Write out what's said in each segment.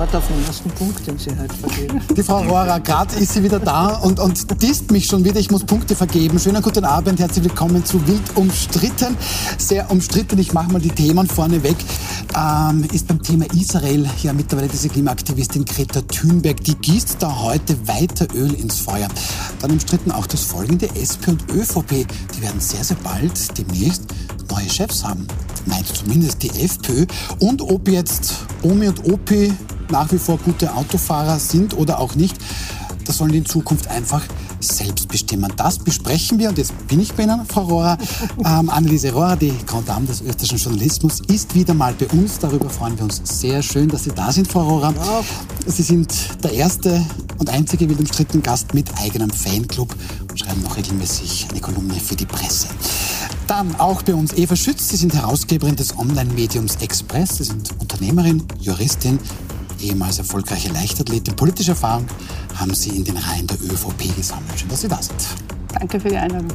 sofort auf den ersten Punkt, den Sie heute vergeben. Die Frau Rohrer, gerade ist sie wieder da und, und disst mich schon wieder. Ich muss Punkte vergeben. Schönen guten Abend, herzlich willkommen zu Wild umstritten. Sehr umstritten, ich mache mal die Themen vorneweg. Ähm, ist beim Thema Israel ja mittlerweile diese Klimaaktivistin Greta Thunberg. Die gießt da heute weiter Öl ins Feuer. Dann umstritten auch das folgende. SP und ÖVP, die werden sehr, sehr bald demnächst neue Chefs haben. Meint zumindest die FPÖ. Und ob jetzt Omi und Opi nach wie vor gute Autofahrer sind oder auch nicht, das sollen die in Zukunft einfach selbst bestimmen. Das besprechen wir und jetzt bin ich bei Ihnen, Frau Rohrer. Ähm, Anneliese Rohrer, die Grand Dame des österreichischen Journalismus, ist wieder mal bei uns. Darüber freuen wir uns sehr schön, dass Sie da sind, Frau Rohrer. Ja. Sie sind der erste und einzige wild umstrittene Gast mit eigenem Fanclub und schreiben noch regelmäßig eine Kolumne für die Presse. Dann auch bei uns Eva Schütz. Sie sind Herausgeberin des Online-Mediums Express. Sie sind Unternehmerin, Juristin, ehemals erfolgreiche Leichtathletin. Politische Erfahrung haben Sie in den Reihen der ÖVP gesammelt. Schön, dass Sie da sind. Danke für die Einladung.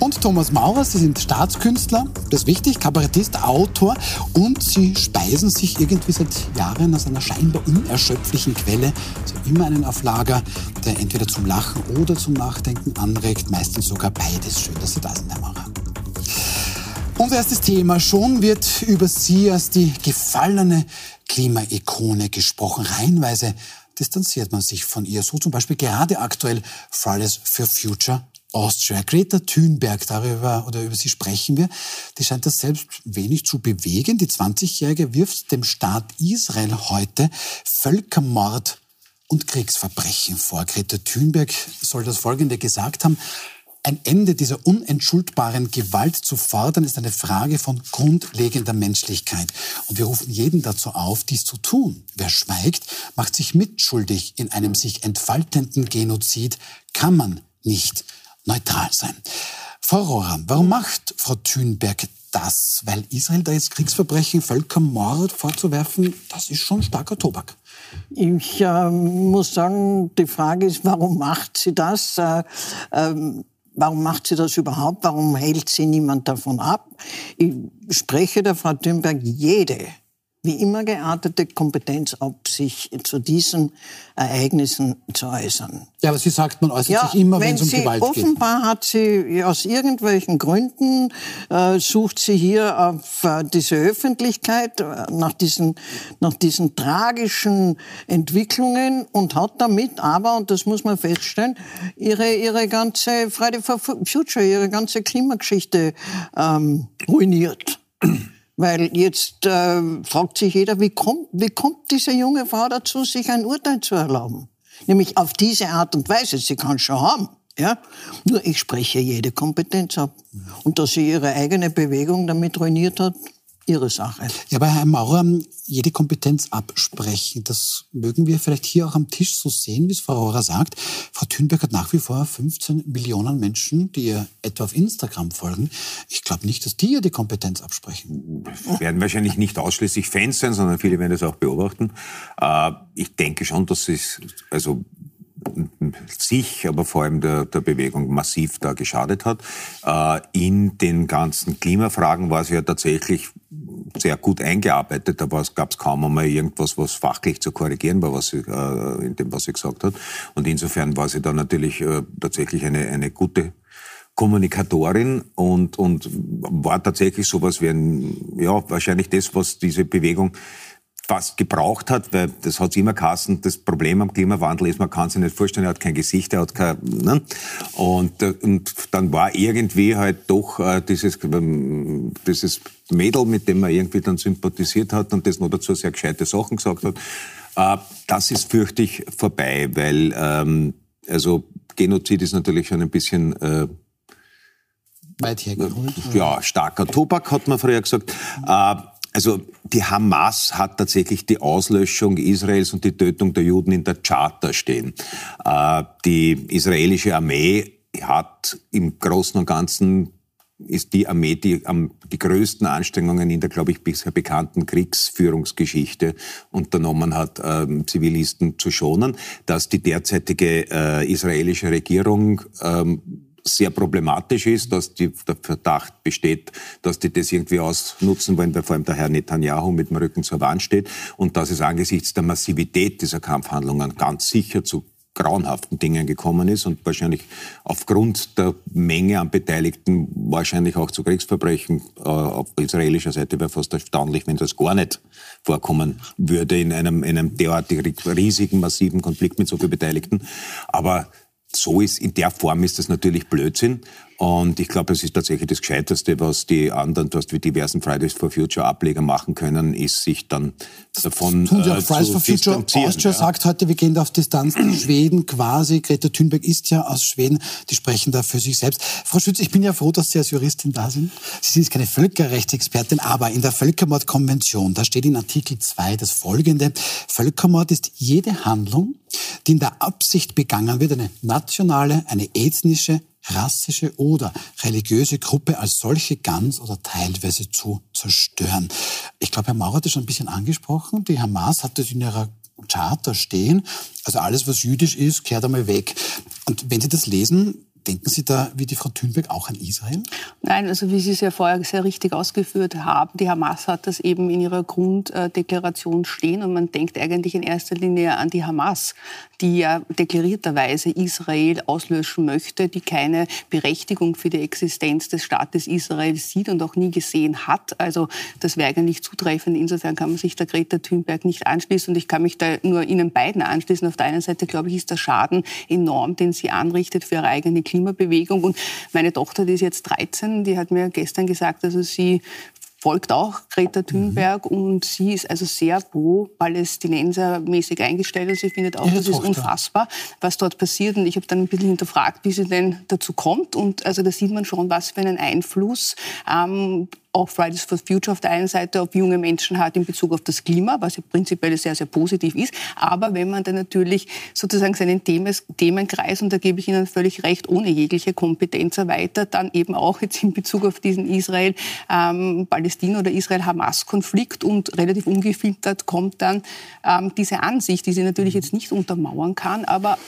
Und Thomas Maurer, Sie sind Staatskünstler, das ist wichtig, Kabarettist, Autor und Sie speisen sich irgendwie seit Jahren aus einer scheinbar unerschöpflichen Quelle, also immer einen auf Lager, der entweder zum Lachen oder zum Nachdenken anregt, meistens sogar beides. Schön, dass Sie da sind, Herr Maurer. Unser erstes Thema. Schon wird über Sie als die gefallene Klimaikone gesprochen. Reihenweise distanziert man sich von ihr. So zum Beispiel gerade aktuell Fridays for Future Austria. Greta Thunberg, darüber oder über sie sprechen wir, die scheint das selbst wenig zu bewegen. Die 20-Jährige wirft dem Staat Israel heute Völkermord und Kriegsverbrechen vor. Greta Thunberg soll das Folgende gesagt haben. Ein Ende dieser unentschuldbaren Gewalt zu fordern, ist eine Frage von grundlegender Menschlichkeit. Und wir rufen jeden dazu auf, dies zu tun. Wer schweigt, macht sich mitschuldig in einem sich entfaltenden Genozid, kann man nicht neutral sein. Frau Rohrer, warum macht Frau Thünberg das? Weil Israel da jetzt Kriegsverbrechen, Völkermord vorzuwerfen, das ist schon starker Tobak. Ich äh, muss sagen, die Frage ist, warum macht sie das? Äh, ähm Warum macht sie das überhaupt? Warum hält sie niemand davon ab? Ich spreche der Frau Thünberg jede wie immer geartete Kompetenz ab, sich zu diesen Ereignissen zu äußern. Ja, aber sie sagt, man äußert ja, sich immer, wenn es um Gewalt offenbar geht. Offenbar hat sie aus irgendwelchen Gründen, äh, sucht sie hier auf äh, diese Öffentlichkeit äh, nach, diesen, nach diesen tragischen Entwicklungen und hat damit aber, und das muss man feststellen, ihre, ihre ganze Friday for Future, ihre ganze Klimageschichte ähm, ruiniert. Weil jetzt äh, fragt sich jeder, wie kommt, wie kommt diese junge Frau dazu, sich ein Urteil zu erlauben? Nämlich auf diese Art und Weise. Sie kann schon haben. Ja? Nur ich spreche jede Kompetenz ab. Und dass sie ihre eigene Bewegung damit ruiniert hat, Ihre Sache. Ja, aber Herr Maurer, jede Kompetenz absprechen, das mögen wir vielleicht hier auch am Tisch so sehen, wie es Frau Maurer sagt. Frau Thünberg hat nach wie vor 15 Millionen Menschen, die ihr etwa auf Instagram folgen. Ich glaube nicht, dass die ihr die Kompetenz absprechen. Das werden wahrscheinlich nicht ausschließlich Fans sein, sondern viele werden das auch beobachten. Äh, ich denke schon, dass es, also sich, aber vor allem der, der Bewegung massiv da geschadet hat. Äh, in den ganzen Klimafragen war sie ja tatsächlich sehr gut eingearbeitet. Gab es kaum einmal irgendwas, was fachlich zu korrigieren war, was sie, äh, in dem, was sie gesagt hat. Und insofern war sie da natürlich äh, tatsächlich eine, eine gute Kommunikatorin und, und war tatsächlich sowas wie ein, ja, wahrscheinlich das, was diese Bewegung was gebraucht hat, weil das hat immer geheißen, das Problem am Klimawandel ist, man kann sich nicht vorstellen, er hat kein Gesicht, er hat kein, ne? und, äh, und dann war irgendwie halt doch äh, dieses, ähm, dieses Mädel, mit dem man irgendwie dann sympathisiert hat und das noch dazu sehr gescheite Sachen gesagt hat, äh, das ist fürchte ich vorbei, weil ähm, also Genozid ist natürlich schon ein bisschen äh, weit hergeholt. Ja, starker Tobak, hat man früher gesagt. Äh, also die Hamas hat tatsächlich die Auslöschung Israels und die Tötung der Juden in der Charta stehen. Äh, die israelische Armee hat im Großen und Ganzen ist die Armee, die am, die größten Anstrengungen in der, glaube ich, bisher bekannten Kriegsführungsgeschichte unternommen hat, ähm, Zivilisten zu schonen. Dass die derzeitige äh, israelische Regierung ähm, sehr problematisch ist, dass die, der Verdacht besteht, dass die das irgendwie ausnutzen wollen, weil vor allem der Herr Netanyahu mit dem Rücken zur Wand steht und dass es angesichts der Massivität dieser Kampfhandlungen ganz sicher zu grauenhaften Dingen gekommen ist und wahrscheinlich aufgrund der Menge an Beteiligten wahrscheinlich auch zu Kriegsverbrechen äh, auf israelischer Seite wäre fast erstaunlich, wenn das gar nicht vorkommen würde in einem, in einem derartig riesigen, massiven Konflikt mit so vielen Beteiligten. Aber so ist, in der Form ist das natürlich Blödsinn. Und ich glaube, es ist tatsächlich das Gescheiteste, was die anderen, du hast wie diversen Fridays for Future Ableger machen können, ist sich dann davon das tun sie auch. Äh, Fridays for Future Austria ja. sagt heute, wir gehen da auf Distanz. Schweden quasi, Greta Thunberg ist ja aus Schweden, die sprechen da für sich selbst. Frau Schütz, ich bin ja froh, dass Sie als Juristin da sind. Sie sind keine Völkerrechtsexpertin, aber in der Völkermordkonvention, da steht in Artikel 2 das folgende. Völkermord ist jede Handlung, die in der Absicht begangen wird, eine nationale, eine ethnische, rassische oder religiöse Gruppe als solche ganz oder teilweise zu zerstören. Ich glaube, Herr Maurer hat das schon ein bisschen angesprochen. Die Hamas hat das in ihrer Charta stehen. Also alles, was jüdisch ist, kehrt einmal weg. Und wenn Sie das lesen, Denken Sie da, wie die Frau Thunberg, auch an Israel? Nein, also wie Sie es ja vorher sehr richtig ausgeführt haben, die Hamas hat das eben in ihrer Grunddeklaration stehen und man denkt eigentlich in erster Linie an die Hamas, die ja deklarierterweise Israel auslöschen möchte, die keine Berechtigung für die Existenz des Staates Israel sieht und auch nie gesehen hat. Also das wäre eigentlich zutreffend. Insofern kann man sich der Greta Thunberg nicht anschließen und ich kann mich da nur Ihnen beiden anschließen. Auf der einen Seite, glaube ich, ist der Schaden enorm, den sie anrichtet für ihre eigene Klima Klimabewegung. Und meine Tochter, die ist jetzt 13, die hat mir gestern gesagt, also sie folgt auch Greta Thunberg mhm. und sie ist also sehr pro-palästinensermäßig eingestellt und sie findet auch, Ihre das ist unfassbar, was dort passiert. Und ich habe dann ein bisschen hinterfragt, wie sie denn dazu kommt. Und also da sieht man schon, was für einen Einfluss ähm, auch Fridays for Future auf der einen Seite auf junge Menschen hat in Bezug auf das Klima, was ja prinzipiell sehr, sehr positiv ist. Aber wenn man dann natürlich sozusagen seinen Themenkreis, und da gebe ich Ihnen völlig recht, ohne jegliche Kompetenz erweitert, dann eben auch jetzt in Bezug auf diesen Israel-Palästina- ähm, oder Israel-Hamas-Konflikt und relativ ungefiltert kommt dann ähm, diese Ansicht, die sie natürlich jetzt nicht untermauern kann, aber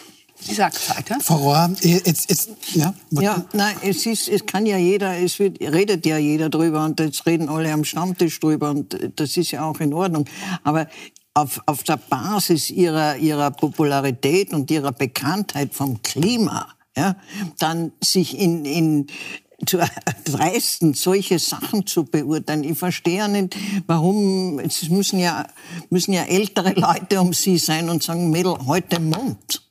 Sie sagt halt, ja? Frau Rohr, jetzt, jetzt, ja? Ja, nein, es ist, es kann ja jeder, es wird, redet ja jeder drüber und jetzt reden alle am Stammtisch drüber und das ist ja auch in Ordnung. Aber auf, auf der Basis ihrer, ihrer Popularität und ihrer Bekanntheit vom Klima, ja, dann sich in, in, zu erdreisten, solche Sachen zu beurteilen. Ich verstehe nicht, warum, es müssen ja, müssen ja ältere Leute um sie sein und sagen, Mädel, heute Mund.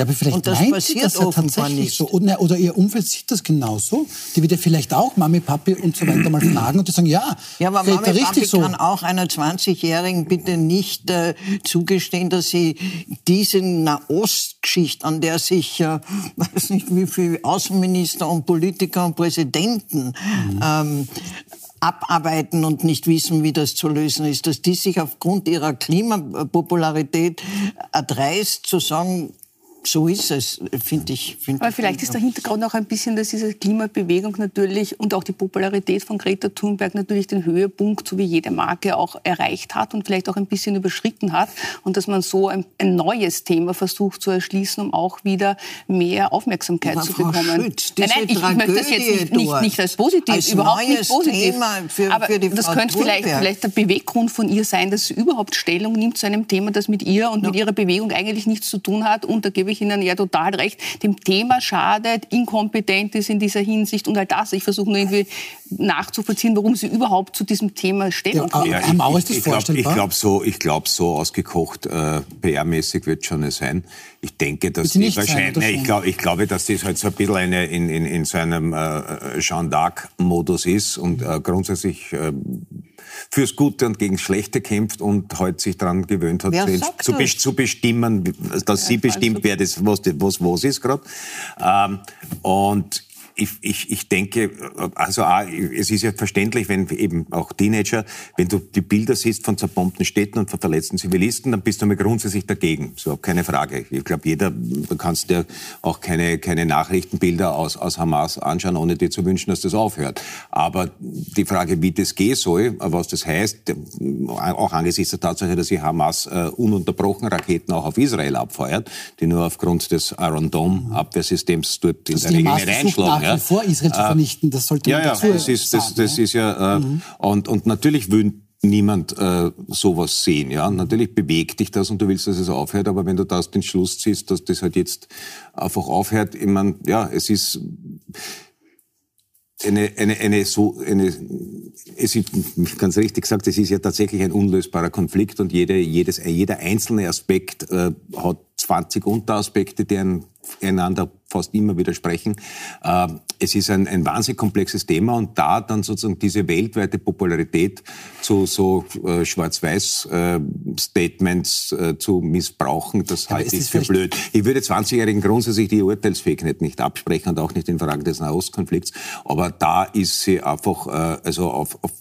Ja, aber vielleicht und das meint passiert das ja tatsächlich nicht. so. Oder, oder, ihr Umfeld sieht das genauso. Die wird ja vielleicht auch Mami, Papi und so weiter mal fragen und die sagen, ja, ja aber Mami, richtig Papi so. kann auch einer 20-Jährigen bitte nicht äh, zugestehen, dass sie diese Nahostgeschichte, an der sich, äh, weiß nicht wie viele Außenminister und Politiker und Präsidenten mhm. ähm, abarbeiten und nicht wissen, wie das zu lösen ist, dass die sich aufgrund ihrer Klimapopularität erdreist zu sagen, so ist es, finde ich. Find Aber vielleicht ist der Hintergrund auch ein bisschen, dass diese Klimabewegung natürlich und auch die Popularität von Greta Thunberg natürlich den Höhepunkt, so wie jede Marke, auch erreicht hat und vielleicht auch ein bisschen überschritten hat. Und dass man so ein, ein neues Thema versucht zu erschließen, um auch wieder mehr Aufmerksamkeit Aber zu Frau bekommen. Schütz, nein, nein, ich Tragödie möchte das jetzt nicht, nicht, nicht als positiv, als überhaupt nicht positiv. Thema für, Aber für das Frau könnte vielleicht, vielleicht der Beweggrund von ihr sein, dass sie überhaupt Stellung nimmt zu einem Thema, das mit ihr und no. mit ihrer Bewegung eigentlich nichts zu tun hat. Und da gebe gebe ich Ihnen ja total recht, dem Thema schadet, inkompetent ist in dieser Hinsicht und all das. Ich versuche nur irgendwie nachzuvollziehen, warum Sie überhaupt zu diesem Thema Stellung ja, ja, ich, Mauer, ist das ich, ich glaube glaub so, ich glaub, so ausgekocht äh, PR-mäßig wird schon sein. Ich denke, dass die wahrscheinlich, sein, ich, glaub, ich glaube, dass das halt so ein bisschen eine, in, in, in so einem äh, Jean d'Arc-Modus ist und äh, grundsätzlich äh, fürs Gute und gegen Schlechte kämpft und heute sich daran gewöhnt hat, zu, zu, zu, bestimmen, dass ja, sie bestimmt, wer das, was, was, was ist gerade. Ähm, und ich, ich, ich denke, also es ist ja verständlich, wenn eben auch Teenager, wenn du die Bilder siehst von zerbombten Städten und von verletzten Zivilisten, dann bist du mal grundsätzlich dagegen. So, keine Frage. Ich glaube, jeder, du kannst dir auch keine, keine Nachrichtenbilder aus, aus Hamas anschauen, ohne dir zu wünschen, dass das aufhört. Aber die Frage, wie das gehen soll, was das heißt, auch angesichts der Tatsache, dass die Hamas äh, ununterbrochen Raketen auch auf Israel abfeuert, die nur aufgrund des Iron Dome Abwehrsystems dort in der Regel nicht einschlagen. Ja. vor Israel zu äh, vernichten, das sollte man ja, dazu ja, das ist, das, das ist ja, äh, mhm. und, und natürlich würden niemand äh, sowas sehen. Ja, natürlich bewegt dich das und du willst, dass es aufhört, aber wenn du das den Schluss ziehst, dass das halt jetzt einfach aufhört, ich meine, ja, es ist eine, eine, eine so eine es ist ganz richtig gesagt, es ist ja tatsächlich ein unlösbarer Konflikt und jede, jedes, jeder einzelne Aspekt äh, hat 20 Unteraspekte, die einander fast immer widersprechen. Äh, es ist ein, ein wahnsinnig komplexes Thema und da dann sozusagen diese weltweite Popularität zu so äh, Schwarz-Weiß-Statements äh, zu missbrauchen, das ja, halte ich für blöd. Ich würde 20-Jährigen grundsätzlich die Urteilsfähigkeit nicht absprechen und auch nicht in Fragen des Nahostkonflikts, aber da ist sie einfach, äh, also auf, auf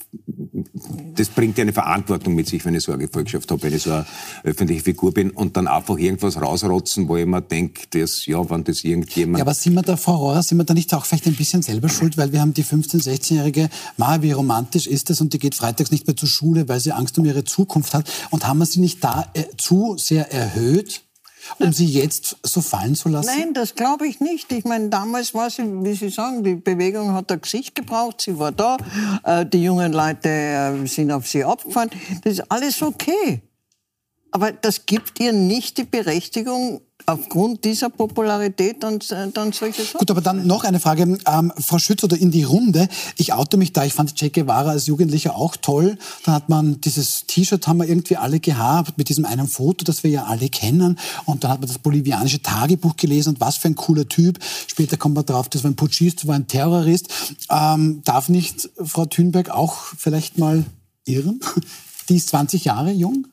das bringt ja eine Verantwortung mit sich, wenn ich so eine Gefolgschaft habe, wenn ich so eine öffentliche Figur bin und dann einfach irgendwas rausrotzen, wo ich mir denke, das, ja, wenn das irgendjemand... Ja, aber sind wir da, Frau Rohrer, sind wir da nicht auch vielleicht ein bisschen selber schuld, weil wir haben die 15-, 16-Jährige, Ma, wie romantisch ist das und die geht freitags nicht mehr zur Schule, weil sie Angst um ihre Zukunft hat und haben wir sie nicht da äh, zu sehr erhöht? Um sie jetzt so fallen zu lassen? Nein, das glaube ich nicht. Ich meine, damals war sie, wie Sie sagen, die Bewegung hat ein Gesicht gebraucht, sie war da, äh, die jungen Leute äh, sind auf sie abgefahren. Das ist alles okay. Aber das gibt ihr nicht die Berechtigung, aufgrund dieser Popularität dann, dann solche Sachen. Gut, aber dann noch eine Frage, ähm, Frau Schütz, oder in die Runde. Ich oute mich da, ich fand Che Guevara als Jugendlicher auch toll. Dann hat man dieses T-Shirt haben wir irgendwie alle gehabt mit diesem einen Foto, das wir ja alle kennen. Und dann hat man das bolivianische Tagebuch gelesen und was für ein cooler Typ. Später kommt man drauf, das war ein Putschist, war ein Terrorist. Ähm, darf nicht Frau Thünberg auch vielleicht mal irren? Die ist 20 Jahre jung.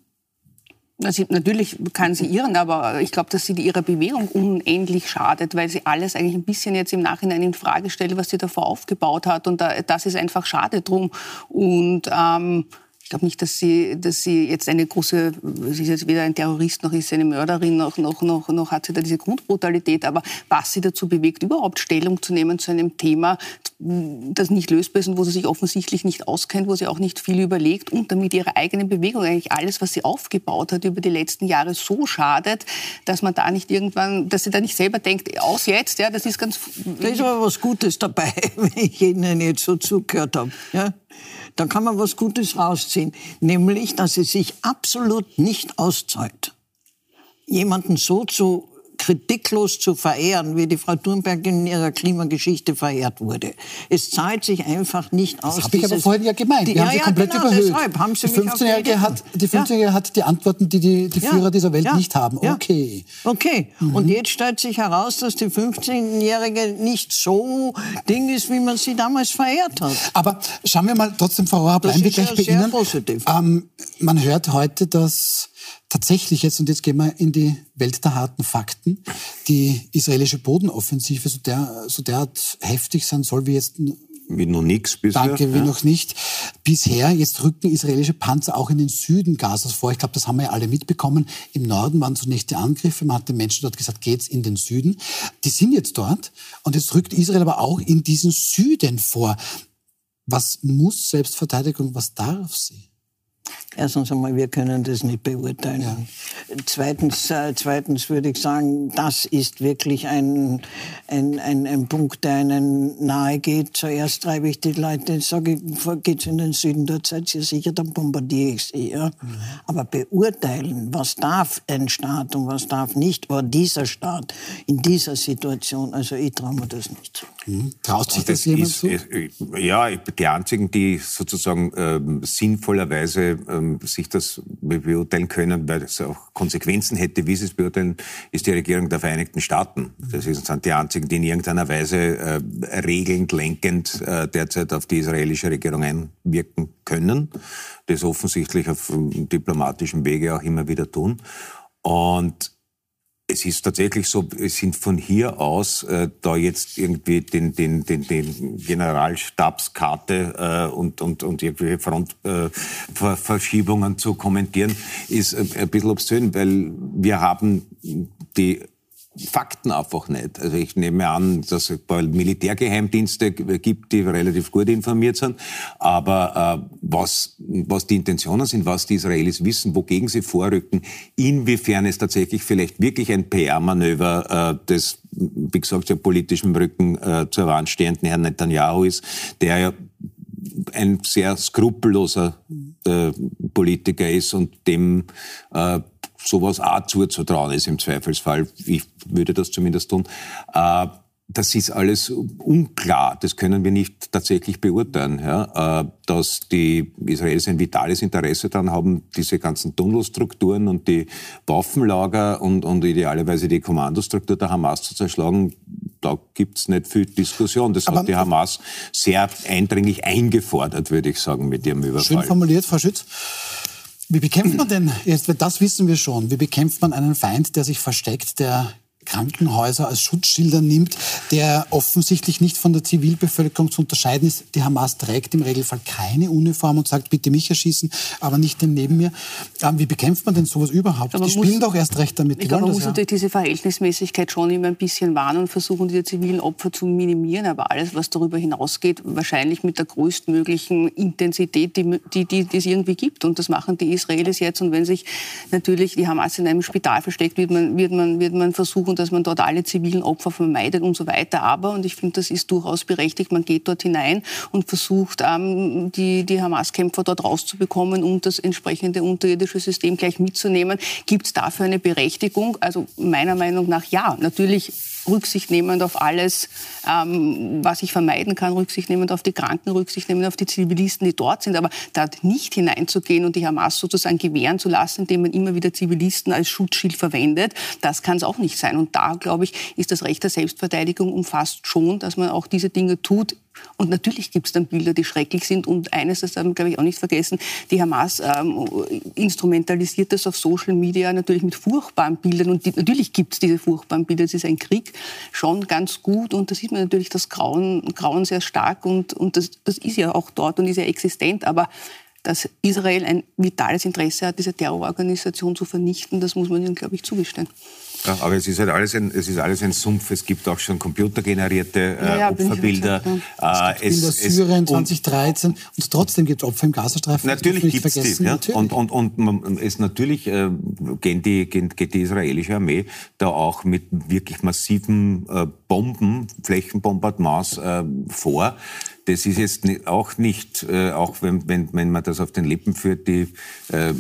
Also natürlich kann sie irren, aber ich glaube, dass sie ihrer Bewegung unendlich schadet, weil sie alles eigentlich ein bisschen jetzt im Nachhinein in Frage stellt, was sie davor aufgebaut hat. Und das ist einfach schade drum. Und ähm, ich glaube nicht, dass sie, dass sie jetzt eine große, sie ist jetzt weder ein Terrorist noch ist sie eine Mörderin, noch, noch, noch, noch hat sie da diese Grundbrutalität. Aber was sie dazu bewegt, überhaupt Stellung zu nehmen zu einem Thema, das nicht lösbar ist und wo sie sich offensichtlich nicht auskennt, wo sie auch nicht viel überlegt und damit ihre eigene Bewegung eigentlich alles, was sie aufgebaut hat über die letzten Jahre, so schadet, dass man da nicht irgendwann, dass sie da nicht selber denkt, aus jetzt, ja, das ist ganz. Da ist aber was Gutes dabei, wenn ich Ihnen jetzt so zugehört habe. Ja? Da kann man was Gutes rausziehen, nämlich, dass es sich absolut nicht auszahlt, jemanden so zu kritiklos zu verehren, wie die Frau Thunberg in ihrer Klimageschichte verehrt wurde. Es zahlt sich einfach nicht aus. Das habe ich aber vorhin ja gemeint. Wir die, haben sie ja, komplett genau, überhöht. Haben sie die 15-Jährige hat, die 15 ja. hat die Antworten, die die, die Führer dieser Welt nicht haben. Okay. Okay. Mhm. Und jetzt stellt sich heraus, dass die 15-Jährige nicht so Ding ist, wie man sie damals verehrt hat. Aber schauen wir mal trotzdem, Frau Rohr, bleiben wir gleich bei Ihnen. Ähm, man hört heute, dass tatsächlich jetzt, und jetzt gehen wir in die Welt der harten Fakten, die israelische Bodenoffensive so, der, so derart heftig sein soll wie jetzt wie noch nichts bisher. Danke, wie ja. noch nicht. Bisher, jetzt rücken israelische Panzer auch in den Süden Gazas vor. Ich glaube, das haben wir ja alle mitbekommen. Im Norden waren zunächst die Angriffe. Man hat den Menschen dort gesagt, geht's in den Süden. Die sind jetzt dort. Und jetzt rückt Israel aber auch in diesen Süden vor. Was muss Selbstverteidigung, was darf sie? Erstens einmal, wir können das nicht beurteilen. Ja. Zweitens, äh, zweitens würde ich sagen, das ist wirklich ein, ein, ein, ein Punkt, der einen nahe geht. Zuerst treibe ich die Leute, sage ich, geht's in den Süden, dort seid ihr sicher, dann bombardiere ich sie. Ja? Mhm. Aber beurteilen, was darf ein Staat und was darf nicht, war dieser Staat in dieser Situation, also ich traue mir das nicht zu. Mhm. Traut sich das, das jemand ist, zu? Ja, die einzigen, die sozusagen ähm, sinnvollerweise ähm, sich das beurteilen können, weil es auch Konsequenzen hätte, wie sie es beurteilen, ist die Regierung der Vereinigten Staaten. Das sind die einzigen, die in irgendeiner Weise äh, regelnd, lenkend äh, derzeit auf die israelische Regierung einwirken können. Das offensichtlich auf ähm, diplomatischem Wege auch immer wieder tun. Und es ist tatsächlich so, es sind von hier aus äh, da jetzt irgendwie den, den, den, den Generalstabskarte äh, und, und, und irgendwelche Frontverschiebungen äh, zu kommentieren, ist äh, ein bisschen obszön, weil wir haben die Fakten einfach nicht. Also ich nehme an, dass es ein Militärgeheimdienste gibt, die relativ gut informiert sind. Aber äh, was, was die Intentionen sind, was die Israelis wissen, wogegen sie vorrücken, inwiefern es tatsächlich vielleicht wirklich ein PR-Manöver äh, des, wie gesagt, ja politischen Rücken äh, zur Wand stehenden Herrn Netanyahu ist, der ja ein sehr skrupelloser äh, Politiker ist und dem äh, sowas auch zuzutrauen ist im Zweifelsfall. Ich würde das zumindest tun. Äh, das ist alles unklar. Das können wir nicht tatsächlich beurteilen. Ja? Äh, dass die Israelis ein vitales Interesse daran haben, diese ganzen Tunnelstrukturen und die Waffenlager und, und idealerweise die Kommandostruktur der Hamas zu zerschlagen, da gibt's nicht viel Diskussion. Das Aber hat die Hamas sehr eindringlich eingefordert, würde ich sagen, mit ihrem Überfall. Schön formuliert, Frau Schütz. Wie bekämpft man denn, jetzt, das wissen wir schon, wie bekämpft man einen Feind, der sich versteckt, der Krankenhäuser als Schutzschilder nimmt, der offensichtlich nicht von der Zivilbevölkerung zu unterscheiden ist. Die Hamas trägt im Regelfall keine Uniform und sagt, bitte mich erschießen, aber nicht den neben mir. Ähm, wie bekämpft man denn sowas überhaupt? Aber die spielen muss, doch erst recht damit. Ich glaube, man muss ja. natürlich diese Verhältnismäßigkeit schon immer ein bisschen wahren und versuchen, diese zivilen Opfer zu minimieren. Aber alles, was darüber hinausgeht, wahrscheinlich mit der größtmöglichen Intensität, die, die, die, die es irgendwie gibt. Und das machen die Israelis jetzt. Und wenn sich natürlich die Hamas in einem Spital versteckt, wird man, wird man, wird man versuchen, dass man dort alle zivilen Opfer vermeidet und so weiter. Aber, und ich finde, das ist durchaus berechtigt, man geht dort hinein und versucht, ähm, die, die Hamas-Kämpfer dort rauszubekommen und das entsprechende unterirdische System gleich mitzunehmen. Gibt es dafür eine Berechtigung? Also meiner Meinung nach ja. Natürlich Rücksicht nehmend auf alles, ähm, was ich vermeiden kann, Rücksicht nehmend auf die Kranken, Rücksicht nehmend auf die Zivilisten, die dort sind, aber da nicht hineinzugehen und die Hamas sozusagen gewähren zu lassen, indem man immer wieder Zivilisten als Schutzschild verwendet, das kann es auch nicht sein. Und da, glaube ich, ist das Recht der Selbstverteidigung umfasst schon, dass man auch diese Dinge tut, und natürlich gibt es dann Bilder, die schrecklich sind. Und eines, das haben wir, glaube ich, auch nicht vergessen, die Hamas ähm, instrumentalisiert das auf Social Media natürlich mit furchtbaren Bildern. Und die, natürlich gibt es diese furchtbaren Bilder. Es ist ein Krieg schon ganz gut. Und da sieht man natürlich das Grauen, Grauen sehr stark. Und, und das, das ist ja auch dort und ist ja existent. Aber dass Israel ein vitales Interesse hat, diese Terrororganisation zu vernichten, das muss man ihnen, glaube ich, zugestehen. Ja, aber es ist halt alles ein, es ist alles ein Sumpf. Es gibt auch schon computergenerierte äh, ja, ja, Opferbilder. Ja. Äh, es, es Syrien 2013 und, und trotzdem gibt es Opfer im Gazastreifen. Natürlich gibt es die. Ja? Natürlich. Und, und, und man, es natürlich äh, gehen die, geht die israelische Armee da auch mit wirklich massiven äh, Bomben, Flächenbombardements äh, vor das ist jetzt auch nicht, äh, auch wenn, wenn, wenn man das auf den Lippen führt, die äh,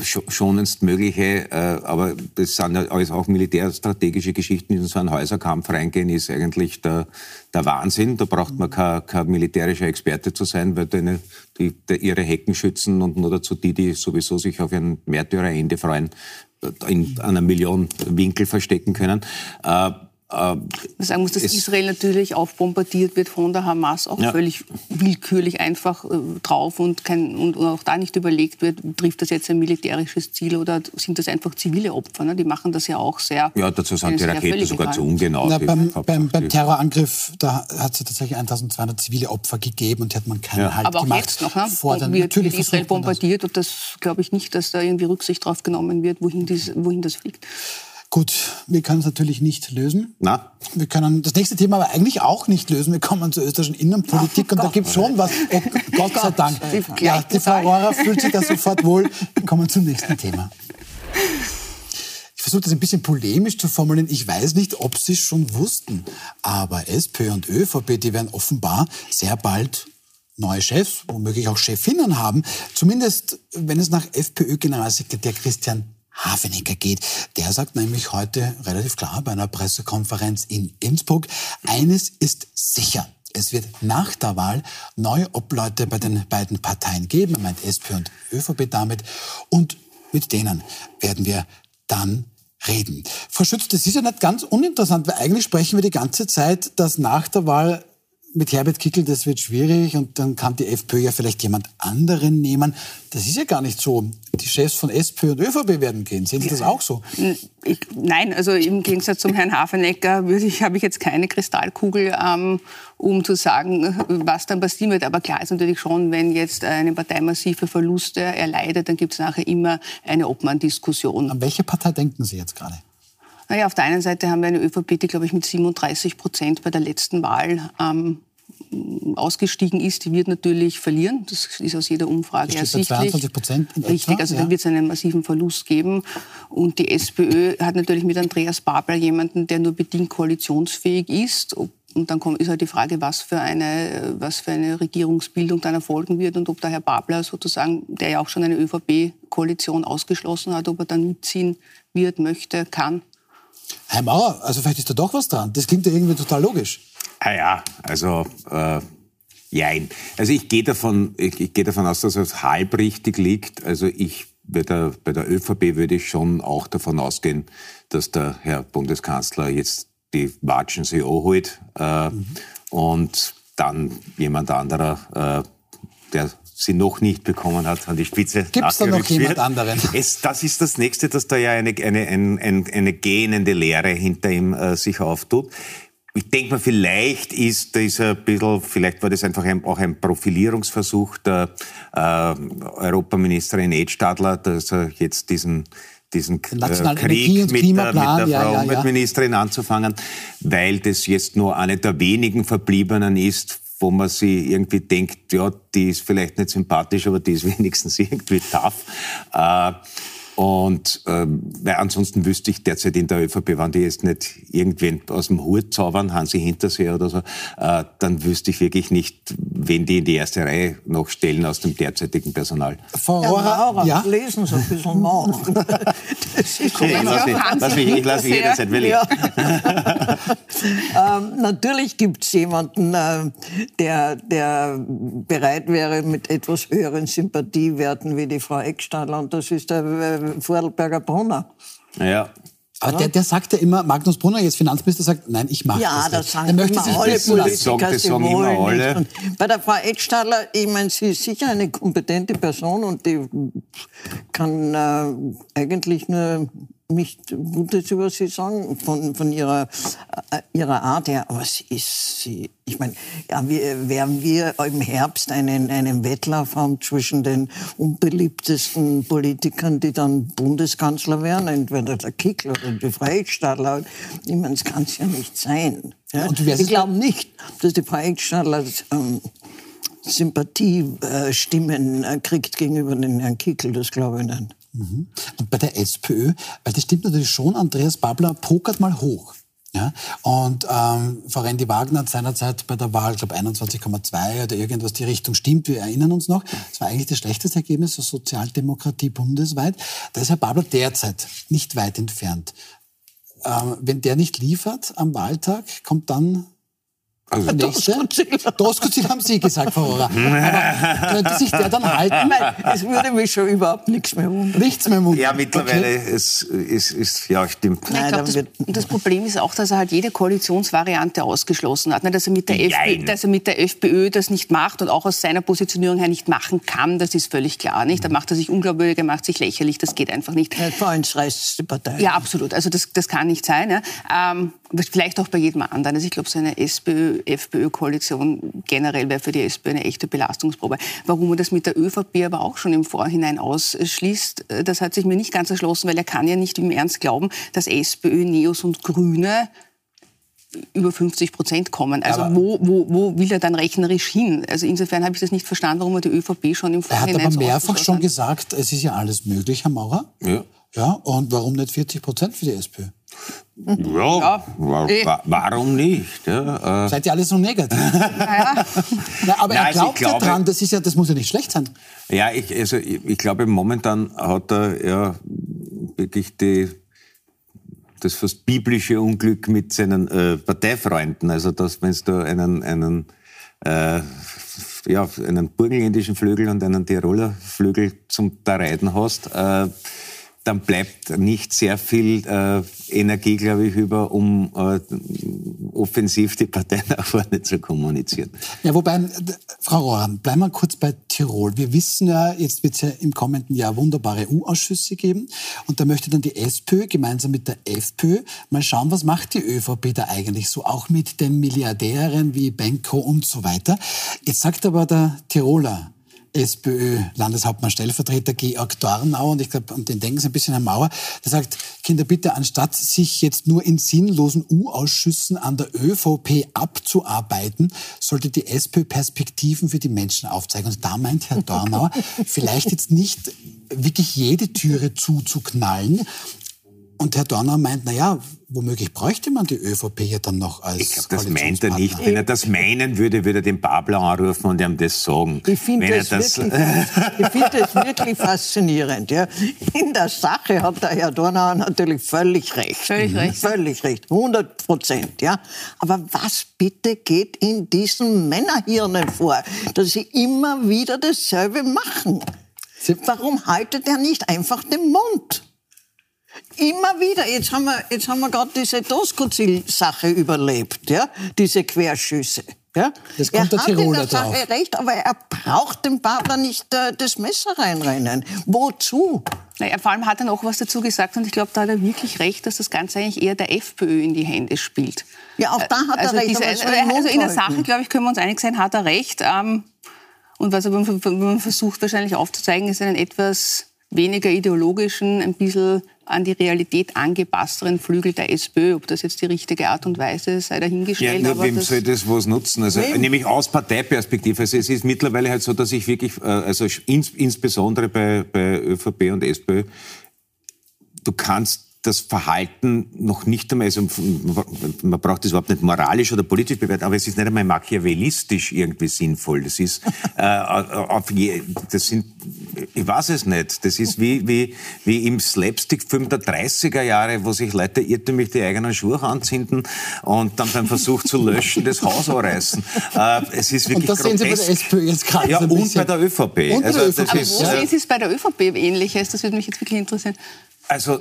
schonendst mögliche, äh, aber das sind alles auch militärstrategische Geschichten, in so einen Häuserkampf reingehen, ist eigentlich der, der Wahnsinn. Da braucht man kein, kein militärischer Experte zu sein, weil die, die, die ihre Hecken schützen und nur dazu die, die sowieso sich auf ein Märtyrerende freuen, in einer Million Winkel verstecken können. Äh, man sagen muss, dass Israel natürlich aufbombardiert wird von der Hamas, auch ja. völlig willkürlich einfach äh, drauf und, kein, und, auch da nicht überlegt wird, trifft das jetzt ein militärisches Ziel oder sind das einfach zivile Opfer? Ne? Die machen das ja auch sehr. Ja, dazu sind die Raketen sogar zu ungenau. Na, beim, beim, beim, Terrorangriff, da hat es ja tatsächlich 1200 zivile Opfer gegeben und hat man keinen ja. Halt Aber auch gemacht. jetzt noch, ne? Vor wird, natürlich wird Israel bombardiert und das glaube ich nicht, dass da irgendwie Rücksicht drauf genommen wird, wohin, dies, wohin das fliegt. Gut, wir können es natürlich nicht lösen. Na? Wir können das nächste Thema aber eigentlich auch nicht lösen. Wir kommen zur österreichischen Innenpolitik oh, und Gott. da gibt es schon was. Oh, Gott sei Dank. Die, ja, die Frau Rohrer fühlt sich da sofort wohl. Wir kommen zum nächsten Thema. Ich versuche das ein bisschen polemisch zu formulieren. Ich weiß nicht, ob Sie es schon wussten, aber SPÖ und ÖVP, die werden offenbar sehr bald neue Chefs, womöglich auch Chefinnen haben. Zumindest, wenn es nach FPÖ-Generalsekretär Christian Hafenecker geht. Der sagt nämlich heute relativ klar bei einer Pressekonferenz in Innsbruck, eines ist sicher. Es wird nach der Wahl neue Obleute bei den beiden Parteien geben, er meint SP und ÖVP damit, und mit denen werden wir dann reden. Frau Schütz, das ist ja nicht ganz uninteressant, weil eigentlich sprechen wir die ganze Zeit, dass nach der Wahl mit Herbert Kickel, das wird schwierig und dann kann die FPÖ ja vielleicht jemand anderen nehmen. Das ist ja gar nicht so. Die Chefs von SPÖ und ÖVP werden gehen. Sehen Sie das auch so? Ich, nein, also im Gegensatz zum Herrn Hafenecker ich, habe ich jetzt keine Kristallkugel, ähm, um zu sagen, was dann passieren wird. Aber klar ist natürlich schon, wenn jetzt eine Partei massive Verluste erleidet, dann gibt es nachher immer eine Obmann-Diskussion. An welche Partei denken Sie jetzt gerade? Naja, auf der einen Seite haben wir eine ÖVP, die, glaube ich, mit 37 Prozent bei der letzten Wahl ähm, ausgestiegen ist, die wird natürlich verlieren. Das ist aus jeder Umfrage ersichtlich. 22 Prozent Richtig, also ja. dann wird es einen massiven Verlust geben. Und die SPÖ hat natürlich mit Andreas Babler jemanden, der nur bedingt koalitionsfähig ist. Und dann ist halt die Frage, was für, eine, was für eine Regierungsbildung dann erfolgen wird und ob der Herr Babler sozusagen, der ja auch schon eine ÖVP-Koalition ausgeschlossen hat, ob er dann mitziehen wird, möchte, kann. Herr Mauer, also vielleicht ist da doch was dran. Das klingt ja irgendwie total logisch. Ah ja, also äh, jein. Also ich gehe davon, ich, ich gehe davon aus, dass es halb richtig liegt. Also ich bei der, bei der ÖVP würde ich schon auch davon ausgehen, dass der Herr Bundeskanzler jetzt die Watschen sie holt äh, mhm. und dann jemand anderer, äh, der sie noch nicht bekommen hat, an die Spitze Gibt es da noch jemand anderen? Es, das ist das Nächste, dass da ja eine, eine, eine, eine gähnende Leere hinter ihm äh, sich auftut. Ich denke mal, vielleicht ist dieser ein bisschen, vielleicht war das einfach ein, auch ein Profilierungsversuch der äh, Europaministerin Edstadler, dass er jetzt diesen diesen äh, Krieg mit, mit, der Frau ja, ja, Umweltministerin ja. anzufangen, weil das jetzt nur eine der wenigen Verbliebenen ist, wo man sich irgendwie denkt, ja, die ist vielleicht nicht sympathisch, aber die ist wenigstens irgendwie tough. Äh, und ähm, weil ansonsten wüsste ich derzeit in der ÖVP, wenn die jetzt nicht irgendwen aus dem Hut zaubern, Hansi Hinterseher oder so, äh, dann wüsste ich wirklich nicht, wen die in die erste Reihe noch stellen aus dem derzeitigen Personal. Frau Rohrer, ja, lesen Sie ein bisschen nach. das ist okay, ich lasse lass mich, ich lasse mich jederzeit wählen. Ja. ähm, natürlich gibt es jemanden, äh, der, der bereit wäre mit etwas höheren Sympathiewerten wie die Frau Eckstadler und das ist der äh, Vorarlberger Brunner. Ja. Aber der, der sagt ja immer, Magnus Brunner, jetzt Finanzminister, sagt, nein, ich mache ja, das. Ja, das sagen immer alle Politiker, das sagen immer alle. bei der Frau Edstadler, ich meine, sie ist sicher eine kompetente Person und die kann äh, eigentlich nur nicht Gutes über sie sagen, von, von ihrer, äh, ihrer Art her. Aber sie ist, sie, ich meine, ja, wir, werden wir im Herbst einen, einen Wettlauf haben zwischen den unbeliebtesten Politikern, die dann Bundeskanzler werden, entweder der Kickl oder die Freiheitsstadler. Ich meine, das kann es ja nicht sein. Ja? ich glaube nicht, dass die Freiheitsstadler ähm, Sympathiestimmen äh, kriegt gegenüber den Herrn Kickl, das glaube ich nicht. Mhm. Und bei der SPÖ, weil das stimmt natürlich schon, Andreas Babler pokert mal hoch. Ja? Und ähm, Frau Randy Wagner hat seinerzeit bei der Wahl, ich glaube 21,2 oder irgendwas die Richtung stimmt, wir erinnern uns noch. Das war eigentlich das schlechteste Ergebnis der Sozialdemokratie bundesweit. Da ist Herr Babler derzeit nicht weit entfernt. Ähm, wenn der nicht liefert am Wahltag, kommt dann also Doskozil haben Sie gesagt, Frau Rohrer. Aber könnte sich der dann halten? Nein, es würde mich schon überhaupt nichts mehr wundern. Nichts mehr wundern. Ja, mittlerweile okay. ist, ist, ist, ja, stimmt. Nein, ich glaube, das, das, Problem ist auch, dass er halt jede Koalitionsvariante ausgeschlossen hat. Dass er, mit der FPÖ, dass er mit der FPÖ das nicht macht und auch aus seiner Positionierung her nicht machen kann, das ist völlig klar. Nicht? Da macht er sich unglaubwürdig, er macht sich lächerlich, das geht einfach nicht. Ja, vor allem reißt die Partei. Ja, absolut. Also das, das kann nicht sein. Ja. Ähm, vielleicht auch bei jedem anderen. Also ich glaube, so eine SPÖ FPÖ-Koalition generell wäre für die SPÖ eine echte Belastungsprobe. Warum er das mit der ÖVP aber auch schon im Vorhinein ausschließt, äh, das hat sich mir nicht ganz erschlossen, weil er kann ja nicht im Ernst glauben, dass SPÖ, Neos und Grüne über 50 Prozent kommen. Also wo, wo, wo will er dann rechnerisch hin? Also insofern habe ich das nicht verstanden, warum er die ÖVP schon im Vorhinein Er hat aber mehrfach schon gesagt, es ist ja alles möglich, Herr Maurer. Ja. Ja, und warum nicht 40 Prozent für die SPÖ? Ja, ja. Wa eh. wa warum nicht? Ja, äh. Seid ihr alle so negativ? naja. Na, aber ja, er glaubt also ja dran, das, ist ja, das muss ja nicht schlecht sein. Ja, ich, also, ich, ich glaube, momentan hat er ja wirklich die, das fast biblische Unglück mit seinen äh, Parteifreunden. Also, dass wenn du einen, einen, äh, ja, einen burgenländischen Flügel und einen Tiroler Flügel zum da Reiten hast, äh, dann bleibt nicht sehr viel äh, Energie, glaube ich, über, um äh, offensiv die Partei nach vorne zu kommunizieren. Ja, wobei, äh, Frau Rohan, bleiben wir kurz bei Tirol. Wir wissen ja, jetzt wird es ja im kommenden Jahr wunderbare U-Ausschüsse geben und da möchte dann die SPÖ gemeinsam mit der FPÖ mal schauen, was macht die ÖVP da eigentlich so, auch mit den Milliardären wie Benko und so weiter. Jetzt sagt aber der Tiroler, SPÖ-Landeshauptmann Stellvertreter Georg Dornauer, und ich glaube, an den denken Sie ein bisschen, Herr Mauer, der sagt, Kinder, bitte, anstatt sich jetzt nur in sinnlosen U-Ausschüssen an der ÖVP abzuarbeiten, sollte die SPÖ Perspektiven für die Menschen aufzeigen. Und da meint Herr Dornauer, vielleicht jetzt nicht wirklich jede Türe zuzuknallen, und Herr Donner meint, na ja, womöglich bräuchte man die ÖVP ja dann noch als Ich glaube, das meint er nicht. Wenn er das meinen würde, würde er den Babler anrufen und ihm das sagen. Ich finde es, das wirklich, find es wirklich faszinierend. Ja. In der Sache hat der Herr Donner natürlich völlig recht. Völlig recht. Völlig recht. 100 Prozent. Ja. Aber was bitte geht in diesen Männerhirnen vor, dass sie immer wieder dasselbe machen? Warum haltet er nicht einfach den Mund? Immer wieder. Jetzt haben wir, jetzt haben wir gerade diese Doskozil-Sache überlebt, ja? Diese Querschüsse. Ja? Das kommt er der Tiroler hat in der Sache drauf. recht, aber er braucht dem Partner nicht äh, das Messer reinrennen. Wozu? Naja, vor allem hat er noch was dazu gesagt und ich glaube, da hat er wirklich recht, dass das Ganze eigentlich eher der FPÖ in die Hände spielt. Ja, auch da hat also er recht. Diese, also in der. Sache, glaube ich, können wir uns einig sein, hat er recht. Ähm, und was er man versucht wahrscheinlich aufzuzeigen, ist einen etwas weniger ideologischen, ein bisschen an die Realität angepassteren Flügel der SPÖ. Ob das jetzt die richtige Art und Weise ist, sei Ja, dahingestellt. nur aber wem das, soll das was nutzen? Also, Wem? nämlich aus Parteiperspektive. Also es ist mittlerweile halt so, dass ich wirklich, äh, also ins, insbesondere bei, bei ÖVP und SPÖ, du kannst das Verhalten noch nicht einmal, also man braucht das überhaupt nicht moralisch oder politisch bewerten, aber es ist nicht einmal machiavellistisch irgendwie sinnvoll. Das ist, äh, auf je, das sind, ich weiß es nicht, das ist wie, wie, wie im Slapstick-Film der 30er Jahre, wo sich Leute irrtümlich die eigenen Schuhe anzünden und dann beim Versuch zu löschen das Haus anreißen. Äh, es ist wirklich Und das sehen Sie bei der grotesk. SPÖ jetzt gerade Ja, so ein und bei der ÖVP. Und Also, ÖVP. das aber ist, wo äh, sehen Sie es bei der ÖVP Ähnliches? Das würde mich jetzt wirklich interessieren. Also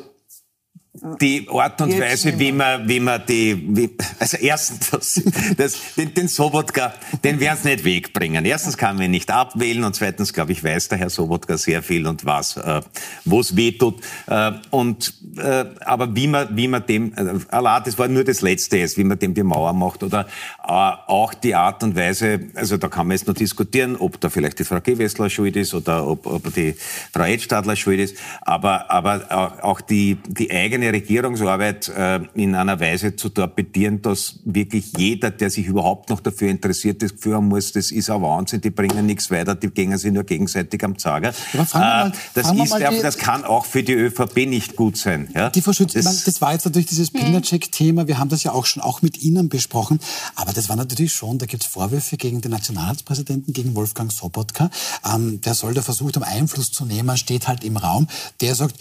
die Art und Weise, wie man, wie man die, wie, also erstens, das, das, den, den Sobotka, den werden sie nicht wegbringen. Erstens kann man ihn nicht abwählen und zweitens, glaube ich, weiß der Herr Sobotka sehr viel und was, äh, wo es weh tut. Äh, und, äh, aber wie man, wie man dem, äh, Allah, das war nur das Letzte jetzt, wie man dem die Mauer macht oder äh, auch die Art und Weise, also da kann man jetzt noch diskutieren, ob da vielleicht die Frau Gewessler schuld ist oder ob, ob die Frau Edstadler schuld ist, aber, aber auch- auch die, die eigene Regierungsarbeit äh, in einer Weise zu torpedieren, dass wirklich jeder, der sich überhaupt noch dafür interessiert, das Gefühl haben muss, das ist ein Wahnsinn, die bringen nichts weiter, die gehen sich nur gegenseitig am Zager. Mal- das, ist, die- das kann auch für die ÖVP nicht gut sein. Ja? Die Frau Schütz, Das- das, das war jetzt natürlich dieses Pilnacek-Thema. Wir haben das ja auch schon auch mit Ihnen besprochen. Aber das war natürlich schon, da gibt es Vorwürfe gegen den Nationalratspräsidenten, gegen Wolfgang Sobotka. Ähm, der soll da versucht haben, Einfluss zu nehmen, steht halt im Raum. Der sagt,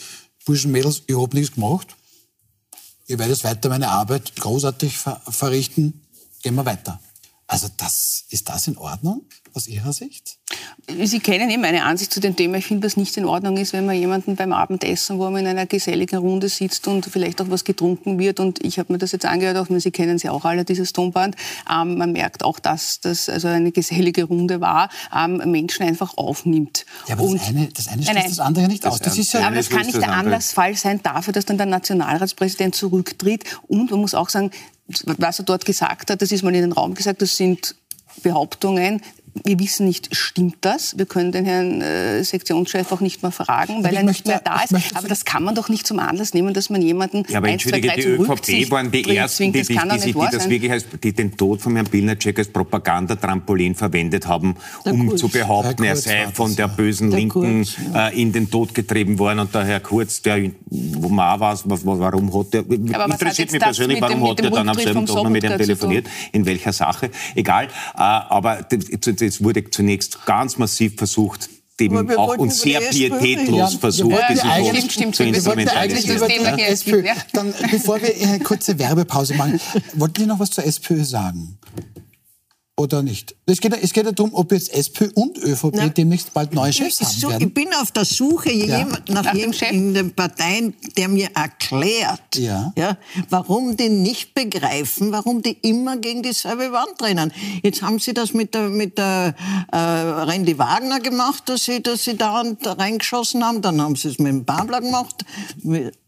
Burschen, Mädels, ich hab nichts gemacht. Ich werde jetzt weiter meine Arbeit großartig ver verrichten. Gehen wir weiter. Also das, ist das in Ordnung aus Ihrer Sicht? Sie kennen eben meine Ansicht zu dem Thema. Ich finde, was nicht in Ordnung ist, wenn man jemanden beim Abendessen, wo man in einer geselligen Runde sitzt und vielleicht auch was getrunken wird. Und ich habe mir das jetzt angehört, auch Sie kennen sie auch alle, dieses Tonband. Ähm, man merkt auch, dass das also eine gesellige Runde war, ähm, Menschen einfach aufnimmt. Ja, aber und das eine, das eine Nein, schließt nein. das andere nicht aus. Das ist ja, aber das kann nicht der. Anlassfall sein dafür, dass dann der Nationalratspräsident zurücktritt. Und man muss auch sagen, was er dort gesagt hat, das ist mal in den Raum gesagt, das sind Behauptungen. Wir wissen nicht, stimmt das? Wir können den Herrn äh, Sektionschef auch nicht mehr fragen, weil er nicht mehr da ist. Aber das kann man doch nicht zum Anlass nehmen, dass man jemanden Ja, aber eins, zwei, entschuldige, drei die zur ÖVP waren die ersten, die, die, die, das wirklich als, die den Tod von Herrn Pilnacek als Propagandatrampolin verwendet haben, um Kurz. zu behaupten, er sei von der bösen Der Linken äh, in den Tod getrieben worden. Und der Herr Kurz, der, wo man auch weiß, warum hat hat interessiert mich persönlich, warum hat er dann am selben Tag noch mit ihm zu telefoniert, in welcher Sache, egal, äh, aber es wurde zunächst ganz massiv versucht, dem auch und sehr pietätlos Ja, versucht, ja Vote eigentlich- Stimmt, zu Thema hier. SPÖ. Ja. Dann, bevor wir eine kurze Werbepause machen, wollten Sie noch was zur SPÖ sagen? Oder nicht? Es geht, es geht ja darum, ob jetzt SPÖ und ÖVP Na, demnächst bald neue Chefs haben so, werden. Ich bin auf der Suche ja. nach jemandem in den Parteien, der mir erklärt, ja. Ja, warum die nicht begreifen, warum die immer gegen dieselbe Wand rennen. Jetzt haben sie das mit der, mit der äh, Randy Wagner gemacht, dass sie, dass sie da reingeschossen haben. Dann haben sie es mit dem Babler gemacht,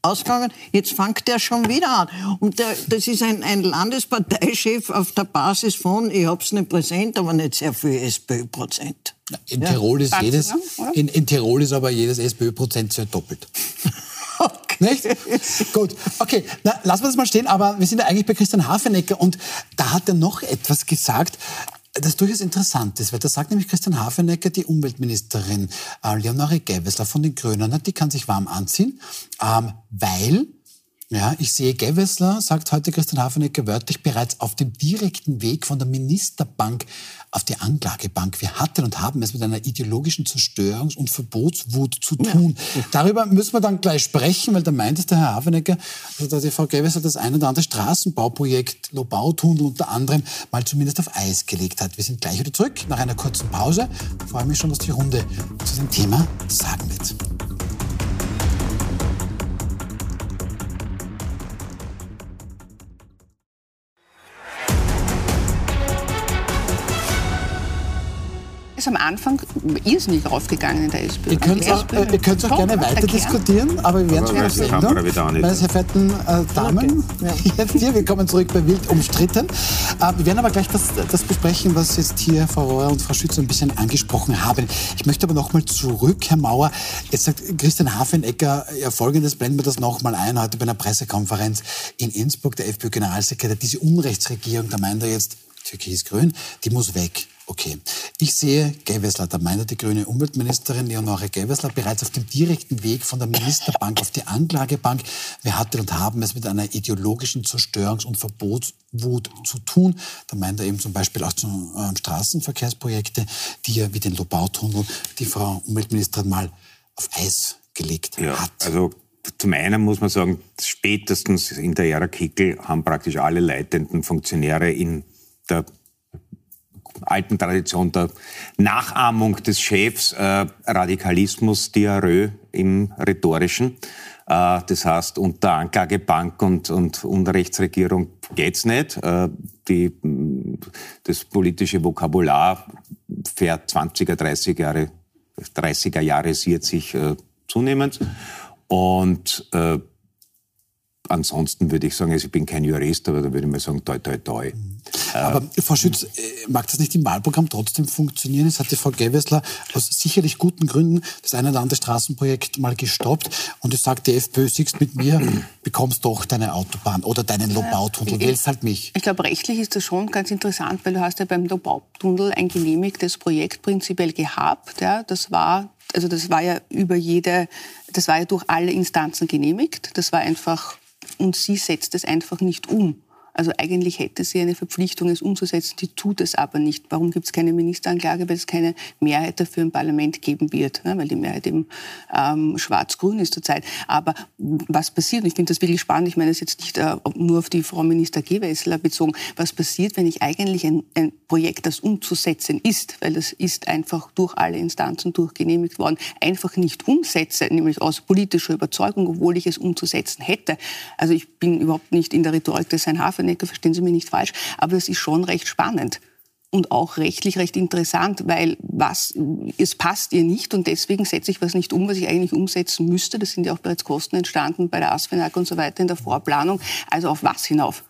ausgegangen. Jetzt fängt der schon wieder an. Und der, das ist ein, ein Landesparteichef auf der Basis von, ich hab's nicht präsent, aber nicht sehr viel SPÖ-Prozent. In, ja. Tirol ist jedes, in, in Tirol ist aber jedes SPÖ-Prozent sehr doppelt. Okay. Nicht? Gut, okay, Na, lassen wir das mal stehen, aber wir sind ja eigentlich bei Christian Hafenecker und da hat er noch etwas gesagt, das durchaus interessant ist, weil da sagt nämlich Christian Hafenecker, die Umweltministerin äh, Leonore Gewessler von den Grünen, die kann sich warm anziehen, ähm, weil ja, ich sehe Gewessler, sagt heute Christian Hafenecker wörtlich, bereits auf dem direkten Weg von der Ministerbank auf die Anklagebank. Wir hatten und haben es mit einer ideologischen Zerstörungs- und Verbotswut zu tun. Ja. Darüber müssen wir dann gleich sprechen, weil da meint es der Herr Hafenecker, also dass die Frau Gewessler das ein oder andere Straßenbauprojekt, Lobautunnel unter anderem, mal zumindest auf Eis gelegt hat. Wir sind gleich wieder zurück nach einer kurzen Pause. Ich freue mich schon, was die Runde zu dem Thema sagen wird. Ist am Anfang irrsinnig raufgegangen in der SPÖ. Ihr könnt es auch, äh, auch gerne weiter diskutieren, aber wir werden schon später. Meine sehr verehrten äh, Damen, okay. ja. jetzt hier, wir kommen zurück bei Wild umstritten. Äh, wir werden aber gleich das, das besprechen, was jetzt hier Frau Rohr und Frau Schütze ein bisschen angesprochen haben. Ich möchte aber noch mal zurück, Herr Mauer. Jetzt sagt Christian Hafenecker, ja, folgendes blenden wir das noch mal ein, heute bei einer Pressekonferenz in Innsbruck, der FPÖ-Generalsekretär, diese Unrechtsregierung, da meint er jetzt, Türkis-Grün, die muss weg. Okay. Ich sehe Gewessler, da meint die grüne Umweltministerin Leonore Gewessler bereits auf dem direkten Weg von der Ministerbank auf die Anklagebank. Wir hatten und haben es mit einer ideologischen Zerstörungs- und Verbotswut zu tun. Da meint er eben zum Beispiel auch zu äh, Straßenverkehrsprojekte, die ja wie den Lobautunnel die Frau Umweltministerin mal auf Eis gelegt ja, hat. Also zum einen muss man sagen, spätestens in der Ära Kickel haben praktisch alle leitenden Funktionäre in der alten Tradition der Nachahmung des Chefs, äh, Radikalismus, Diarrhoe im Rhetorischen. Äh, das heißt, unter Anklagebank und, und Unrechtsregierung geht's nicht. Äh, die, das politische Vokabular fährt 20er, 30er Jahre, 30er Jahre siert sich äh, zunehmend. Und äh, ansonsten würde ich sagen, also ich bin kein Jurist, aber da würde ich mal sagen, toi, toi, toi. Aber äh, Frau Schütz, äh, mag das nicht im Wahlprogramm trotzdem funktionieren? Es hat die Frau Gewessler aus sicherlich guten Gründen das eine oder andere Straßenprojekt mal gestoppt und es sagt, die FPÖ, siehst mit mir, bekommst doch deine Autobahn oder deinen Lobautunnel, wählst halt mich. Ich glaube, rechtlich ist das schon ganz interessant, weil du hast ja beim Lobautunnel ein genehmigtes Projekt prinzipiell gehabt. Ja. Das war also das war ja über jede, das war ja durch alle Instanzen genehmigt. Das war einfach und sie setzt es einfach nicht um. Also eigentlich hätte sie eine Verpflichtung, es umzusetzen, die tut es aber nicht. Warum gibt es keine Ministeranklage? Weil es keine Mehrheit dafür im Parlament geben wird, ne? weil die Mehrheit eben ähm, schwarz-grün ist zurzeit. Aber was passiert, und ich finde das wirklich spannend, ich meine das jetzt nicht äh, nur auf die Frau Minister Gewessler bezogen, was passiert, wenn ich eigentlich ein, ein Projekt, das umzusetzen ist, weil das ist einfach durch alle Instanzen durchgenehmigt worden, einfach nicht umsetze, nämlich aus politischer Überzeugung, obwohl ich es umzusetzen hätte. Also ich bin überhaupt nicht in der Rhetorik des Herrn Hafer Pfeffernecker, verstehen Sie mich nicht falsch, aber das ist schon recht spannend und auch rechtlich recht interessant, weil was, es passt ihr nicht und deswegen setze ich was nicht um, was ich eigentlich umsetzen müsste. Das sind ja auch bereits Kosten entstanden bei der ASFINAG und so weiter in der Vorplanung. Also auf was hinauf?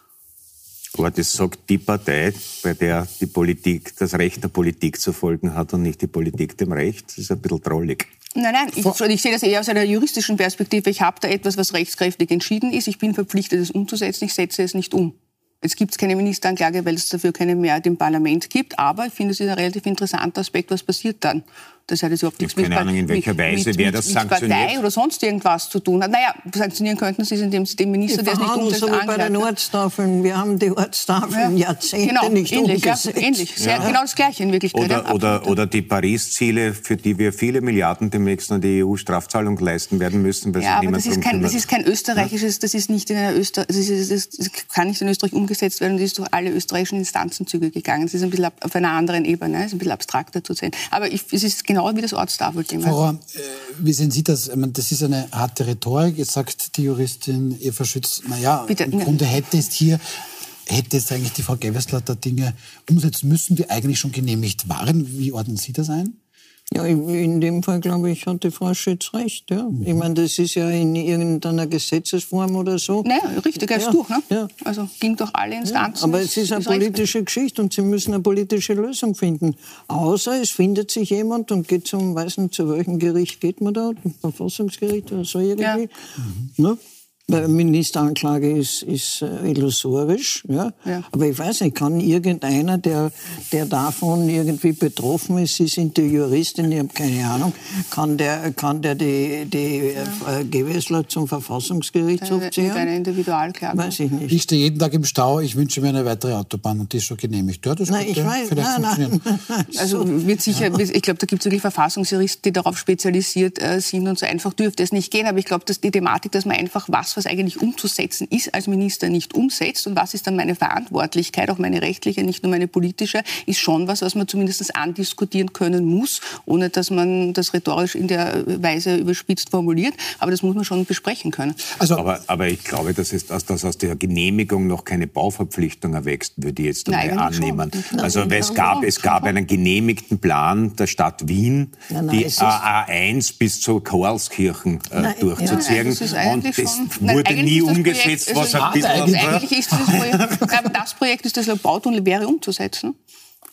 Aber das sagt die Partei, bei der die Politik, das Recht der Politik zu folgen hat und nicht die Politik dem Recht. Das ist ein bisschen trollig. Nein, nein, ich, ich, sehe das eher aus einer juristischen Perspektive. Ich habe da etwas, was rechtskräftig entschieden ist. Ich bin verpflichtet, es umzusetzen. Ich setze es nicht um. Es gibt keine Ministeranklage, weil es dafür keine Mehrheit im Parlament gibt. Aber ich finde, es ist ein relativ interessanter Aspekt, was passiert dann. Das hat jetzt überhaupt nichts keine mit, Ahnung, in welcher mit, Weise mit, wer das mit sanktioniert. Partei oder sonst irgendwas zu tun hat. Naja, sanktionieren könnten Sie es, indem Sie den Minister, der es nicht umsetzt, so wie bei den Ortstafeln. Wir haben die Ortstafeln ja. Jahrzehnte genau, nicht ähnlich, umgesetzt. Ja, ähnlich, Sehr, ja. genau das Gleiche in Wirklichkeit. Oder, oder, oder die Paris-Ziele, für die wir viele Milliarden demnächst an die EU-Strafzahlung leisten werden müssen. Weil ja, aber das ist, kein, das ist kein österreichisches, das ist nicht in einer Öster, das, ist, das, das kann nicht in Österreich umgesetzt werden. Das ist durch alle österreichischen Instanzenzüge gegangen. Das ist ein bisschen auf einer anderen Ebene, das ist ein bisschen abstrakter zu sehen. Aber ich, es ist genau wie das Ortstafelthema. Frau Rohr, äh, wie sehen Sie das? Meine, das ist eine harte Rhetorik. Jetzt sagt die Juristin Eva Schütz, naja, Bitte, im Grunde hätte es hier hätte jetzt eigentlich die Frau Gewessler da Dinge umsetzen müssen, die eigentlich schon genehmigt waren. Wie ordnen Sie das ein? Ja, in dem Fall, glaube ich, hat die Frau Schütz recht. Ja. Mhm. Ich meine, das ist ja in irgendeiner Gesetzesform oder so. Naja, richtig, ist ja. durch. Ne? Ja. Also ging durch alle Instanzen. Ja, aber es ist eine politische recht. Geschichte und Sie müssen eine politische Lösung finden. Außer es findet sich jemand und geht zum, weiß nicht, zu welchem Gericht geht man da? Verfassungsgericht oder so irgendwie. Ja. Mhm. Ne? Ministeranklage ist, ist äh, illusorisch. Ja? ja? Aber ich weiß nicht, kann irgendeiner, der, der davon irgendwie betroffen ist, Sie sind die Juristin, ich habe keine Ahnung, kann der, kann der die, die ja. äh, Gewessler zum Verfassungsgerichtshof ziehen? Eine Individualklage. Weiß ich nicht. Ich stehe jeden Tag im Stau, ich wünsche mir eine weitere Autobahn und die ist schon genehmigt. Ja, das nein, ich weiß, vielleicht nein, nein. Also wird sicher, ich glaube, da gibt es wirklich Verfassungsjuristen, die darauf spezialisiert äh, sind und so einfach dürfte es nicht gehen. Aber ich glaube, dass die Thematik, dass man einfach was was, eigentlich umzusetzen ist, als Minister nicht umsetzt und was ist dann meine Verantwortlichkeit, auch meine rechtliche, nicht nur meine politische, ist schon was, was man zumindest andiskutieren können muss, ohne dass man das rhetorisch in der Weise überspitzt formuliert. Aber das muss man schon besprechen können. Also, aber, aber ich glaube, dass, es, dass, dass aus der Genehmigung noch keine Bauverpflichtung erwächst, würde ich jetzt einmal annehmen. Schon. Also es gab, es gab einen genehmigten Plan der Stadt Wien, nein, nein, die A1 bis zur Karlskirchen äh, durchzuziehen. Ja, und das wurde Nein, nie umgesetzt, was ein bisschen... Eigentlich ist dieses Projekt, aber das Projekt ist das Bautunnel wäre umzusetzen.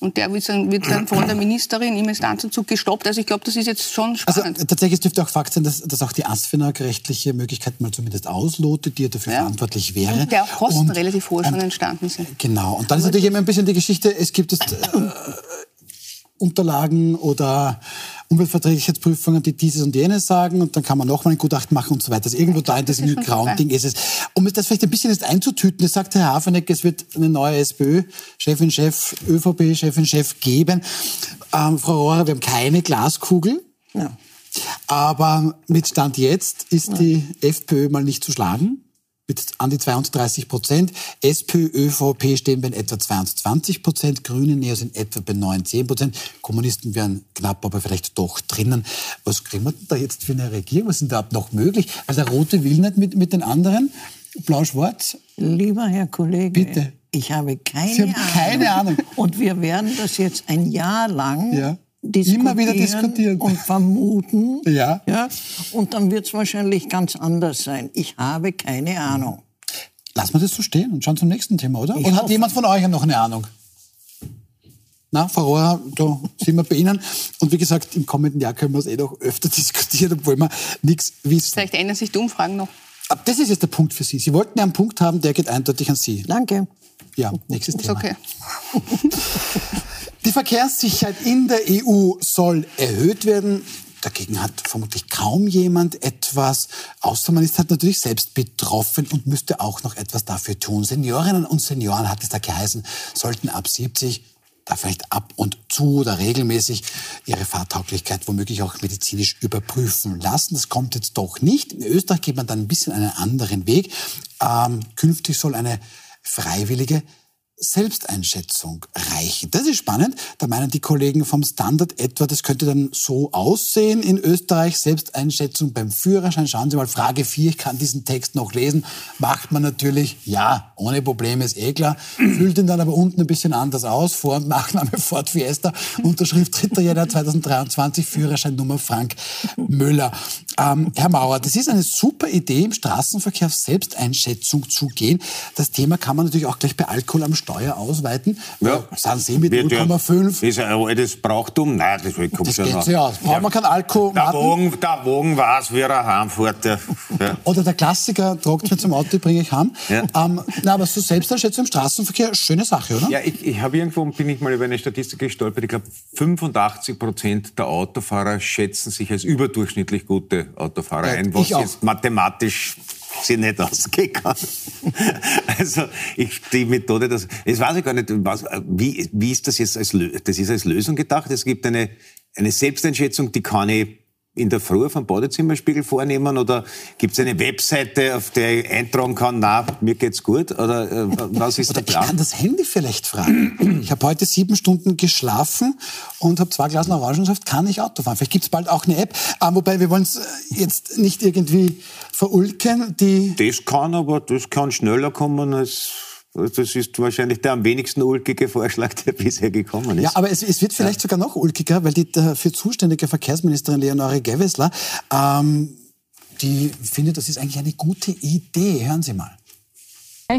Und der wird dann, wird dann von der Ministerin im Instanzenzug gestoppt. Also ich glaube, das ist jetzt schon also, spannend. Also tatsächlich dürfte auch Fakt sein, dass, dass auch die ASFINAG rechtliche Möglichkeiten mal zumindest auslotet, die ja dafür ja. verantwortlich wäre. Und der auch Kosten und, relativ hoch schon entstanden sind. Genau. Und dann ist natürlich immer ein bisschen die Geschichte, es gibt es äh, Unterlagen oder Umweltverträglichkeitsprüfungen, die dieses und jenes sagen und dann kann man nochmal ein Gutachten machen und so weiter. Also irgendwo da in diesem grauen Ding ist es. Um das vielleicht ein bisschen jetzt einzutüten, das sagt Herr Hafeneck, es wird eine neue SPÖ, Chefin, Chef, ÖVP, Chefin, Chef geben. Ähm, Frau Rohrer, wir haben keine Glaskugel. Ja. Aber mit Stand jetzt ist ja. die FPÖ mal nicht zu schlagen mit an die 32 Prozent. SPÖ, ÖVP stehen bei etwa 22 Prozent. Grüne Neos sind etwa bei 19 Prozent. Kommunisten wären knapp, aber vielleicht doch drinnen. Was kriegen wir denn da jetzt für eine Regierung? Was ist denn da noch möglich? Weil der Rote will nicht mit, mit den anderen. Blau-Schwarz. Lieber Herr Kollege. Bitte. Ich habe keine Sie haben keine Ahnung. Und wir werden das jetzt ein Jahr lang ja immer wieder diskutieren und vermuten. ja. ja. Und dann wird es wahrscheinlich ganz anders sein. Ich habe keine Ahnung. Lassen wir das so stehen und schauen zum nächsten Thema, oder? Ich oder hat jemand von euch noch eine Ahnung? Na, Frau Rohr, da sind wir bei Ihnen. Und wie gesagt, im kommenden Jahr können wir es eh noch öfter diskutieren, obwohl wir nichts wissen. Vielleicht ändern sich die Umfragen noch. Aber das ist jetzt der Punkt für Sie. Sie wollten ja einen Punkt haben, der geht eindeutig an Sie. Danke. Ja, nächstes ist Thema. okay. Die Verkehrssicherheit in der EU soll erhöht werden. Dagegen hat vermutlich kaum jemand etwas, außer man ist halt natürlich selbst betroffen und müsste auch noch etwas dafür tun. Seniorinnen und Senioren, hat es da geheißen, sollten ab 70 da vielleicht ab und zu oder regelmäßig ihre Fahrtauglichkeit womöglich auch medizinisch überprüfen lassen. Das kommt jetzt doch nicht. In Österreich geht man dann ein bisschen einen anderen Weg. Ähm, künftig soll eine freiwillige Selbsteinschätzung reichen. Das ist spannend. Da meinen die Kollegen vom Standard etwa, das könnte dann so aussehen in Österreich. Selbsteinschätzung beim Führerschein. Schauen Sie mal, Frage 4, ich kann diesen Text noch lesen. Macht man natürlich, ja, ohne Probleme, ist eh klar. Füllt ihn dann aber unten ein bisschen anders aus. Vor- und Nachname Ford Fiesta. Unterschrift 3. Jänner 2023, Führerscheinnummer Frank Müller. Ähm, Herr Mauer, das ist eine super Idee, im Straßenverkehr auf Selbsteinschätzung zu gehen. Das Thema kann man natürlich auch gleich bei Alkohol am Start Steuer ausweiten. Ja. Sind Sie mit Wird ja- 0,5? Ist ein altes Brauchtum? Nein, das kommt Das schon geht noch. sich aus. Brauchen wir keinen Alkohol? Der Wogen, der Wogen weiß, wie er heimfährt. Ja. Oder der Klassiker, tragt mir zum Auto, bringe ich heim. Ja. Ähm, na, aber so Selbsteinschätzung im Straßenverkehr, schöne Sache, oder? Ja, ich, ich habe irgendwo, bin ich mal über eine Statistik gestolpert, ich glaube 85 Prozent der Autofahrer schätzen sich als überdurchschnittlich gute Autofahrer Ja, ein, was jetzt mathematisch sie nicht ausgehen kann. Also ich, die Methode, das, jetzt weiß ich gar nicht, was, wie, wie ist das jetzt als, das ist als Lösung gedacht? Es gibt eine, eine Selbsteinschätzung, die kann ich in der Früh vom Badezimmerspiegel vornehmen oder gibt es eine Webseite, auf der ich eintragen kann, na, mir geht's gut oder äh, was ist Oder der ich kann Plan? das Handy vielleicht fragen. Ich habe heute sieben Stunden geschlafen und habe zwei Glas Orangensaft. Kann ich Auto fahren? Vielleicht gibt es bald auch eine App. Ah, wobei wir wollen es jetzt nicht irgendwie verulken. Die Das kann aber, das kann schneller kommen als, das ist wahrscheinlich der am wenigsten ulkige Vorschlag, der bisher gekommen ist. Ja, aber es, es wird vielleicht sogar noch ulkiger, weil die dafür zuständige Verkehrsministerin Leonore Gewessler, ähm, die findet, das ist eigentlich eine gute Idee. Hören Sie mal.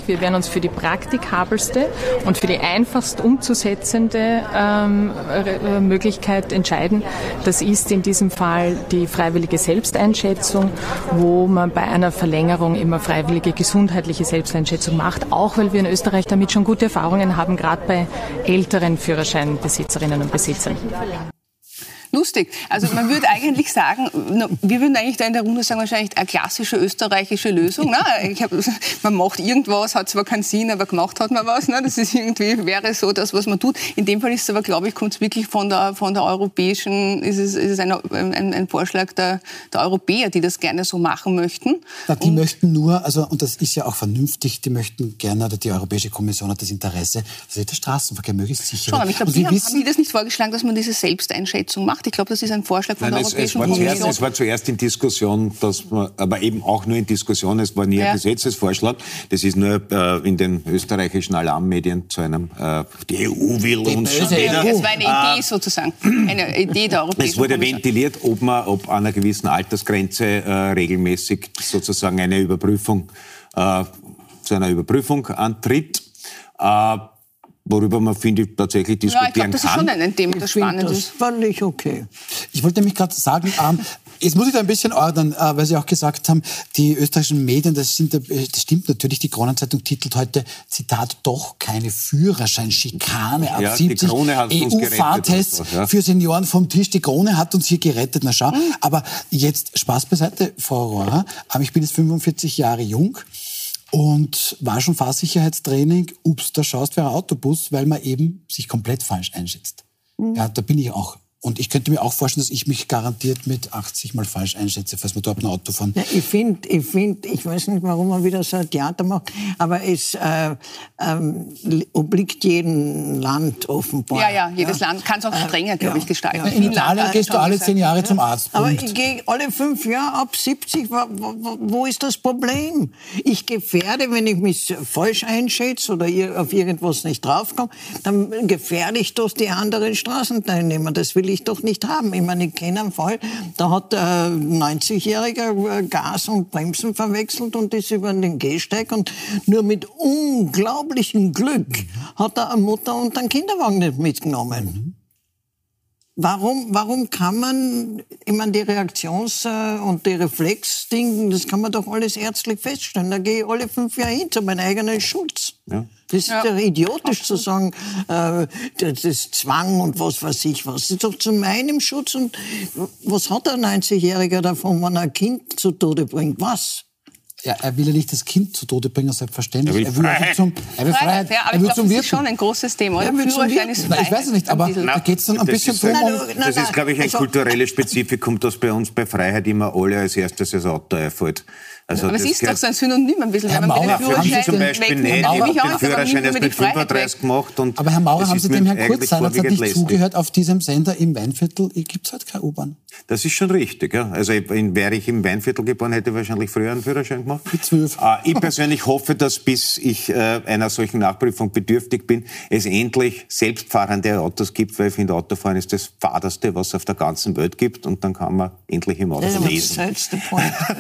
Wir werden uns für die praktikabelste und für die einfachst umzusetzende ähm, äh, Möglichkeit entscheiden. Das ist in diesem Fall die freiwillige Selbsteinschätzung, wo man bei einer Verlängerung immer freiwillige gesundheitliche Selbsteinschätzung macht, auch weil wir in Österreich damit schon gute Erfahrungen haben, gerade bei älteren Führerscheinbesitzerinnen und Besitzern. Lustig. Also man würde eigentlich sagen, wir würden eigentlich da in der Runde sagen, wahrscheinlich eine klassische österreichische Lösung. Ich hab, man macht irgendwas, hat zwar keinen Sinn, aber gemacht hat man was. Ne? Das ist irgendwie, wäre so das, was man tut. In dem Fall ist es aber, glaube ich, kommt es wirklich von der, von der europäischen, ist es, ist es ein, ein, ein Vorschlag der, der Europäer, die das gerne so machen möchten. Na, die möchten nur, also, und das ist ja auch vernünftig, die möchten gerne, oder die Europäische Kommission hat das Interesse, dass der Straßenverkehr möglichst sicher Schon, wird. aber ich glaube, Und Sie wir haben, wissen, haben die das nicht vorgeschlagen, dass man diese Selbsteinschätzung macht. Ich glaube, das ist ein Vorschlag von Nein, der es, es, Europäischen war zuerst, Kommission. es war zuerst in Diskussion, dass man, aber eben auch nur in Diskussion, es war nie Ja. ein Gesetzesvorschlag. Das ist nur äh, in den österreichischen Alarmmedien zu einem, äh, die EU will uns böse jeder- EU. Es war eine Idee sozusagen, eine Idee der Europäischen Es wurde Kommission. ventiliert, ob man ob an einer gewissen Altersgrenze äh, regelmäßig sozusagen eine Überprüfung äh, zu einer Überprüfung antritt, äh, worüber man finde ich tatsächlich Ja, ich glaube, diskutieren das ist kann. schon ein, Thema, das spannend das ist. völlig okay. Ich wollte nämlich gerade sagen, ähm, jetzt muss ich da ein bisschen ordnen, äh, weil Sie auch gesagt haben, die österreichischen Medien, das, sind, äh, das stimmt natürlich, die Kronenzeitung titelt heute, Zitat, doch keine Führerscheinschikane ab Ja, die 70 Krone hat uns gerettet EU-Fahrtests ja. für Senioren vom Tisch. Die Krone hat uns hier gerettet, na schau. Mhm. Aber jetzt Spaß beiseite, Frau Rohrer. Ich bin jetzt 45 Jahre jung. Und war schon Fahrsicherheitstraining, ups, da schaust du ein Autobus, weil man eben sich komplett falsch einschätzt. Mhm. Ja, da bin ich auch. Und ich könnte mir auch vorstellen, dass ich mich garantiert mit 80 mal falsch einschätze, falls wir dort ein Auto fahren. Ja, ich finde, ich, find, ich weiß nicht, warum man wieder so ein Theater macht, aber es äh, ähm, li- obliegt jedem Land offenbar. Ja, ja, jedes Land kann es auch strenger, glaube ich, gestalten. In Italien hat gehst du alle zehn Jahre zum Arzt. Aber Punkt. ich gehe alle fünf Jahre ab 70. Wo, wo, wo ist das Problem? Ich gefährde, wenn ich mich falsch einschätze oder auf irgendwas nicht draufkomme, dann gefährde ich doch die anderen Straßenteilnehmer. Das will ich doch nicht haben. Ich meine, ich kenne einen Fall, da hat ein 90-Jähriger Gas und Bremsen verwechselt und ist über den Gehsteig und nur mit unglaublichem Glück hat er eine Mutter und einen Kinderwagen nicht mitgenommen. Warum, warum kann man, ich meine, die Reaktions- äh, und die Reflexdinge, das kann man doch alles ärztlich feststellen. Da gehe ich alle fünf Jahre hin zu meinem eigenen Schutz. Ja. Das ist Ja. doch idiotisch zu sagen, äh, das ist Zwang und was weiß ich was. Das ist doch zu meinem Schutz. Und was hat ein 90-Jähriger davon, wenn er ein Kind zu Tode bringt? Was? Ja, er will ja nicht das Kind zu Tode bringen, selbstverständlich. Er will er will, Freiheit. zum, er will Freiheit. Freiheit, ja, aber er will ich zum glaube, das ist schon ein großes Thema. Oder? Ja, will zum Führerschein ist Na, ich weiß es nicht, aber bisschen. da geht es dann ein das bisschen ist- drum, Nein, um, nein, Das nein, ist, glaube ich, ein also- kulturelles Spezifikum, das bei uns bei Freiheit immer alle als erstes das Auto einfällt. Also Aber es das ist doch so ein Synonym ein bisschen. Herr wenn man Maurer, haben Sie Führerschein zum Beispiel nicht. Habe ich auch, den Führerschein erst mit die Freiheit 35 weg. gemacht. Und Aber Herr Maurer, haben Sie dem Herrn Kurz seinerzeit nicht lästig. zugehört? Auf diesem Sender im Weinviertel gibt es halt keine U-Bahn. Das ist schon richtig. Ja. Also in, wäre ich im Weinviertel geboren, hätte ich wahrscheinlich früher einen Führerschein gemacht. Mit zwölf. Äh, ich persönlich hoffe, dass bis ich äh, einer solchen Nachprüfung bedürftig bin, es endlich selbstfahrende Autos gibt, weil ich finde, Autofahren ist das Faderste, was es auf der ganzen Welt gibt. Und dann kann man endlich im Auto Das ist lesen.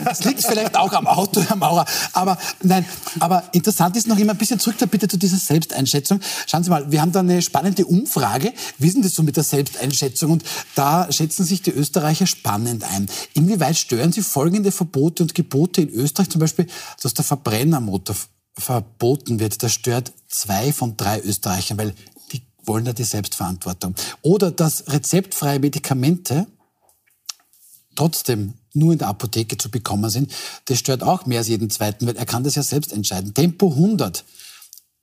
Das liegt vielleicht auch am Auto, Herr Maurer. Aber nein, aber interessant ist noch immer ein bisschen zurück da bitte zu dieser Selbsteinschätzung. Schauen Sie mal, wir haben da eine spannende Umfrage. Wie denn das so mit der Selbsteinschätzung? Und da schätzen sich die Österreicher spannend ein. Inwieweit stören Sie folgende Verbote und Gebote in Österreich? Zum Beispiel, dass der Verbrennermotor verboten wird. Das stört zwei von drei Österreichern, weil die wollen ja die Selbstverantwortung. Oder dass rezeptfreie Medikamente trotzdem nur in der Apotheke zu bekommen sind, das stört auch mehr als jeden Zweiten, weil er kann das ja selbst entscheiden. Tempo 100,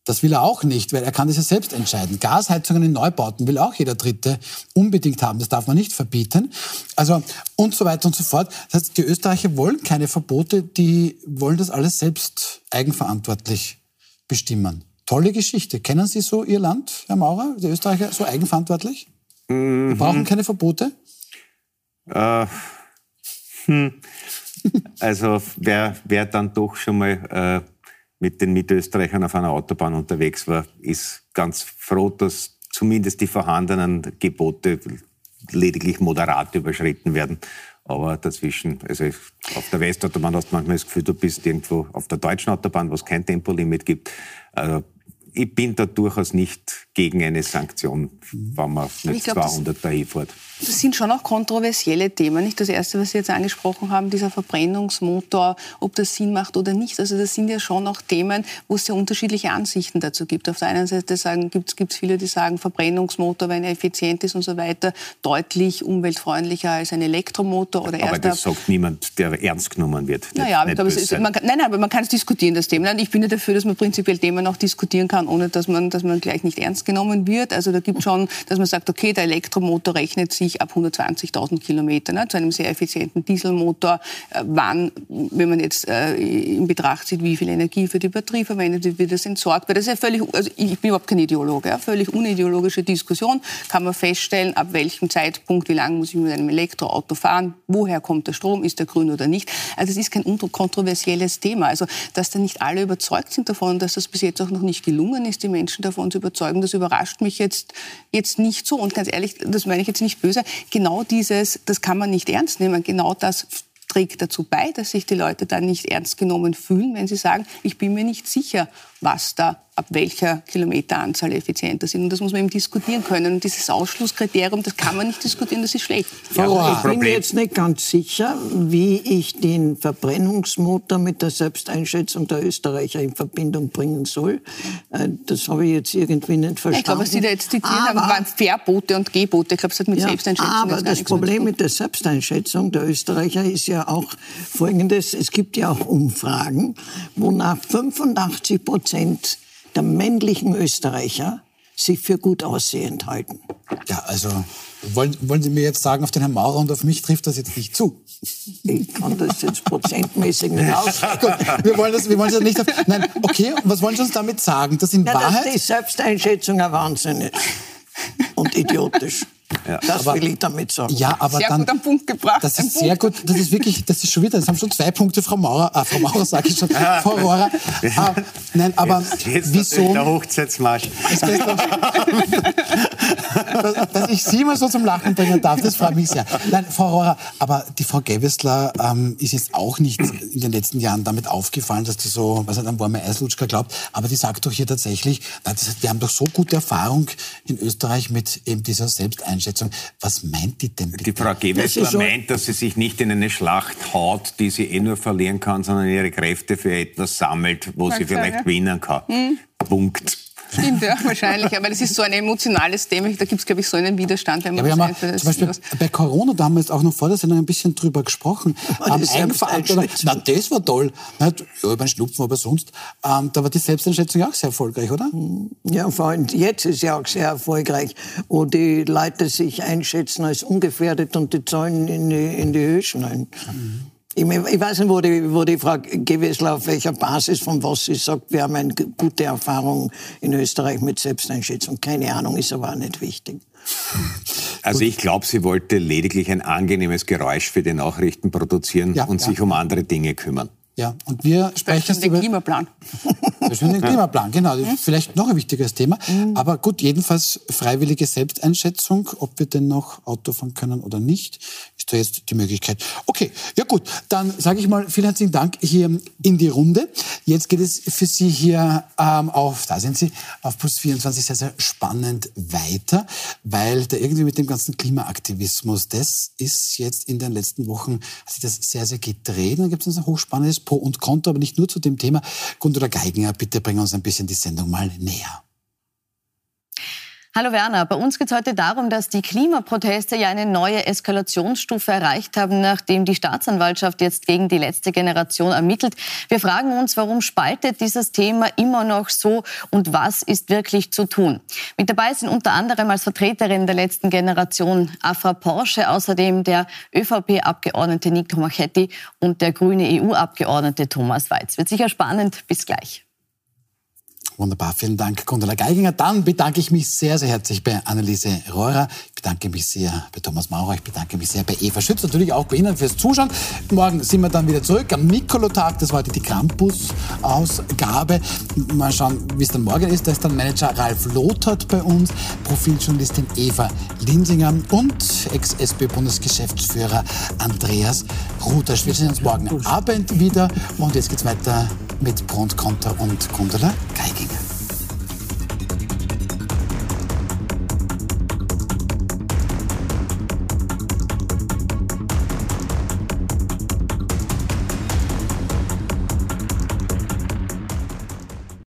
das will er auch nicht, weil er kann das ja selbst entscheiden. Gasheizungen in Neubauten will auch jeder Dritte unbedingt haben. Das darf man nicht verbieten. Also und so weiter und so fort. Das heißt, die Österreicher wollen keine Verbote, die wollen das alles selbst eigenverantwortlich bestimmen. Tolle Geschichte. Kennen Sie so Ihr Land, Herr Maurer, die Österreicher so eigenverantwortlich? Mhm. Wir brauchen keine Verbote? Äh, hm. Also wer, wer dann doch schon mal äh, mit den Mitösterreichern auf einer Autobahn unterwegs war, ist ganz froh, dass zumindest die vorhandenen Gebote lediglich moderat überschritten werden. Aber dazwischen, also auf der Westautobahn hast du manchmal das Gefühl, du bist irgendwo auf der deutschen Autobahn, wo es kein Tempolimit gibt. Also ich bin da durchaus nicht gegen eine Sanktion, wenn man mit glaub, 200 dahin fährt. Das sind schon auch kontroversielle Themen. Nicht das Erste, was Sie jetzt angesprochen haben, dieser Verbrennungsmotor, ob das Sinn macht oder nicht. Also das sind ja schon auch Themen, wo es sehr unterschiedliche Ansichten dazu gibt. Auf der einen Seite gibt es viele, die sagen, Verbrennungsmotor, wenn er effizient ist und so weiter, deutlich umweltfreundlicher als ein Elektromotor. Oder aber das sagt niemand, der ernst genommen wird. Naja, nicht, nicht ist, man kann, nein, aber man kann es diskutieren, das Thema. Ich bin ja dafür, dass man prinzipiell Themen auch diskutieren kann, ohne dass man, dass man gleich nicht ernst genommen wird. Also da gibt es schon, dass man sagt, okay, der Elektromotor rechnet sich sich ab 120.000 Kilometern ne, zu einem sehr effizienten Dieselmotor, äh, wann, wenn man jetzt äh, in Betracht zieht, wie viel Energie für die Batterie verwendet wird, wird das entsorgt. Weil das ist ja völlig, also ich bin überhaupt kein Ideologe, ja, völlig unideologische Diskussion, kann man feststellen, ab welchem Zeitpunkt, wie lange muss ich mit einem Elektroauto fahren, woher kommt der Strom, ist der grün oder nicht. Also es ist kein kontroversielles Thema. Also dass da nicht alle überzeugt sind davon, dass das bis jetzt auch noch nicht gelungen ist, die Menschen davon zu überzeugen, das überrascht mich jetzt, jetzt nicht so. Und ganz ehrlich, das meine ich jetzt nicht böse, genau dieses, das kann man nicht ernst nehmen, genau das trägt dazu bei, dass sich die Leute dann nicht ernst genommen fühlen, wenn sie sagen, ich bin mir nicht sicher, was da ab welcher Kilometeranzahl effizienter sind. Und das muss man eben diskutieren können. Und dieses Ausschlusskriterium, das kann man nicht diskutieren, das ist schlecht. Ja, ich bin jetzt nicht ganz sicher, wie ich den Verbrennungsmotor mit der Selbsteinschätzung der Österreicher in Verbindung bringen soll. Äh, das habe ich jetzt irgendwie nicht verstanden. Ich glaube, was Sie da jetzt zitiert haben, waren Verbote und Gebote. Ich glaube, es hat mit ja, Selbsteinschätzung Aber das Problem mit der Selbsteinschätzung der Österreicher ist ja auch folgendes. Es gibt ja auch Umfragen, wonach 85 Prozent der männlichen Österreicher sich für gut aussehend halten. Ja, also wollen, wollen Sie mir jetzt sagen, auf den Herrn Maurer und auf mich trifft das jetzt nicht zu? Ich kann das jetzt prozentmäßig nicht aus. wir wollen das, wir wollen das nicht. Auf, nein, okay. Was wollen Sie uns damit sagen? Dass in ja, Wahrheit dass die Selbsteinschätzung ein Wahnsinn ist und idiotisch. Ja, das aber, will ich damit sagen. Ja, aber sehr dann, gut am Punkt gebracht. Das ist sehr gut. Das ist wirklich, das ist schon wieder, das haben schon zwei Punkte, Frau Maurer, äh, Frau Maurer sage ich schon, Frau Rohrer. Ah, nein, aber jetzt, jetzt wieso? Der Hochzeitsmarsch. dass, dass, ich Sie mal so zum Lachen bringen darf, das freut mich sehr. Nein, Frau Rohrer, aber die Frau Gewessler ähm, ist jetzt auch nicht in den letzten Jahren damit aufgefallen, dass die so, was hat an warme Eislutschka glaubt, aber die sagt doch hier tatsächlich, das, wir haben doch so gute Erfahrung in Österreich mit eben dieser Selbsteinstellung Einschätzung. Was meint die denn? Bitte? Die Frau Gewessler so meint, dass sie sich nicht in eine Schlacht haut, die sie eh nur verlieren kann, sondern ihre Kräfte für etwas sammelt, wo sie vielleicht gewinnen kann. Hm. Punkt. Stimmt, ja, wahrscheinlich. Aber das ist so ein emotionales Thema. Da gibt es, glaube ich, so einen Widerstand. Wenn man ja, wir haben zum Beispiel bei Corona, da haben wir jetzt auch noch vor der Sendung ein bisschen drüber gesprochen. Ähm, Eigenverantwortung. Na, das war toll. Ja, über Schnupfen, aber sonst. Ähm, da war die Selbsteinschätzung auch sehr erfolgreich, oder? Ja, vor allem jetzt ist ja auch sehr erfolgreich, wo die Leute sich einschätzen als ungefährdet und die Zahlen in die, in die Höhe schneiden. Mhm. Ich, ich weiß nicht, wo die, wo die Frau Gewessler auf welcher Basis von was sie sagt, wir haben eine gute Erfahrung in Österreich mit Selbsteinschätzung. Keine Ahnung, ist aber auch nicht wichtig. Also ich glaube, sie wollte lediglich ein angenehmes Geräusch für die Nachrichten produzieren ja, und ja. sich um andere Dinge kümmern. Ja, und wir sprechen jetzt über den Klimaplan. Das ist den Klimaplan, genau. Mhm. Vielleicht noch ein wichtiges Thema. Mhm. Aber gut, jedenfalls freiwillige Selbsteinschätzung, ob wir denn noch Auto fahren können oder nicht, ist da jetzt die Möglichkeit. Okay, ja gut, dann sage ich mal vielen herzlichen Dank hier in die Runde. Jetzt geht es für Sie hier ähm, auf, da sind Sie, auf Plus 24 sehr, sehr spannend weiter, weil da irgendwie mit dem ganzen Klimaaktivismus, das ist jetzt in den letzten Wochen, hat sich das sehr, sehr gedreht. Dann gibt es ein hochspannendes Pro und Contra, aber nicht nur zu dem Thema. Gundula Geiginger, bitte bring uns ein bisschen die Sendung mal näher. Hallo Werner, bei uns geht es heute darum, dass die Klimaproteste ja eine neue Eskalationsstufe erreicht haben, nachdem die Staatsanwaltschaft jetzt gegen die letzte Generation ermittelt. Wir fragen uns, warum spaltet dieses Thema immer noch so und was ist wirklich zu tun? Mit dabei sind unter anderem als Vertreterin der letzten Generation Afra Porsche, außerdem der ÖVP-Abgeordnete Nick Tomachetti und der grüne EU-Abgeordnete Thomas Weiz. Wird sicher spannend. Bis gleich. Wunderbar, vielen Dank, Gundula Geiginger. Dann bedanke ich mich sehr, sehr herzlich bei Anneliese Reurer. Ich bedanke mich sehr bei Thomas Maurer. Ich bedanke mich sehr bei Eva Schütz. Natürlich auch bei Ihnen fürs Zuschauen. Morgen sind wir dann wieder zurück am Nikolotag. Das war heute die Krampus-Ausgabe. Mal schauen, wie es dann morgen ist. Da ist dann Manager Ralf Lothert bei uns, Profiljournalistin Eva Linsinger und Ex-SB-Bundesgeschäftsführer Andreas Rutasch. Wir sehen uns morgen Abend wieder. Und jetzt geht's weiter mit Pro und Konter und Gundula Geiginger. vida.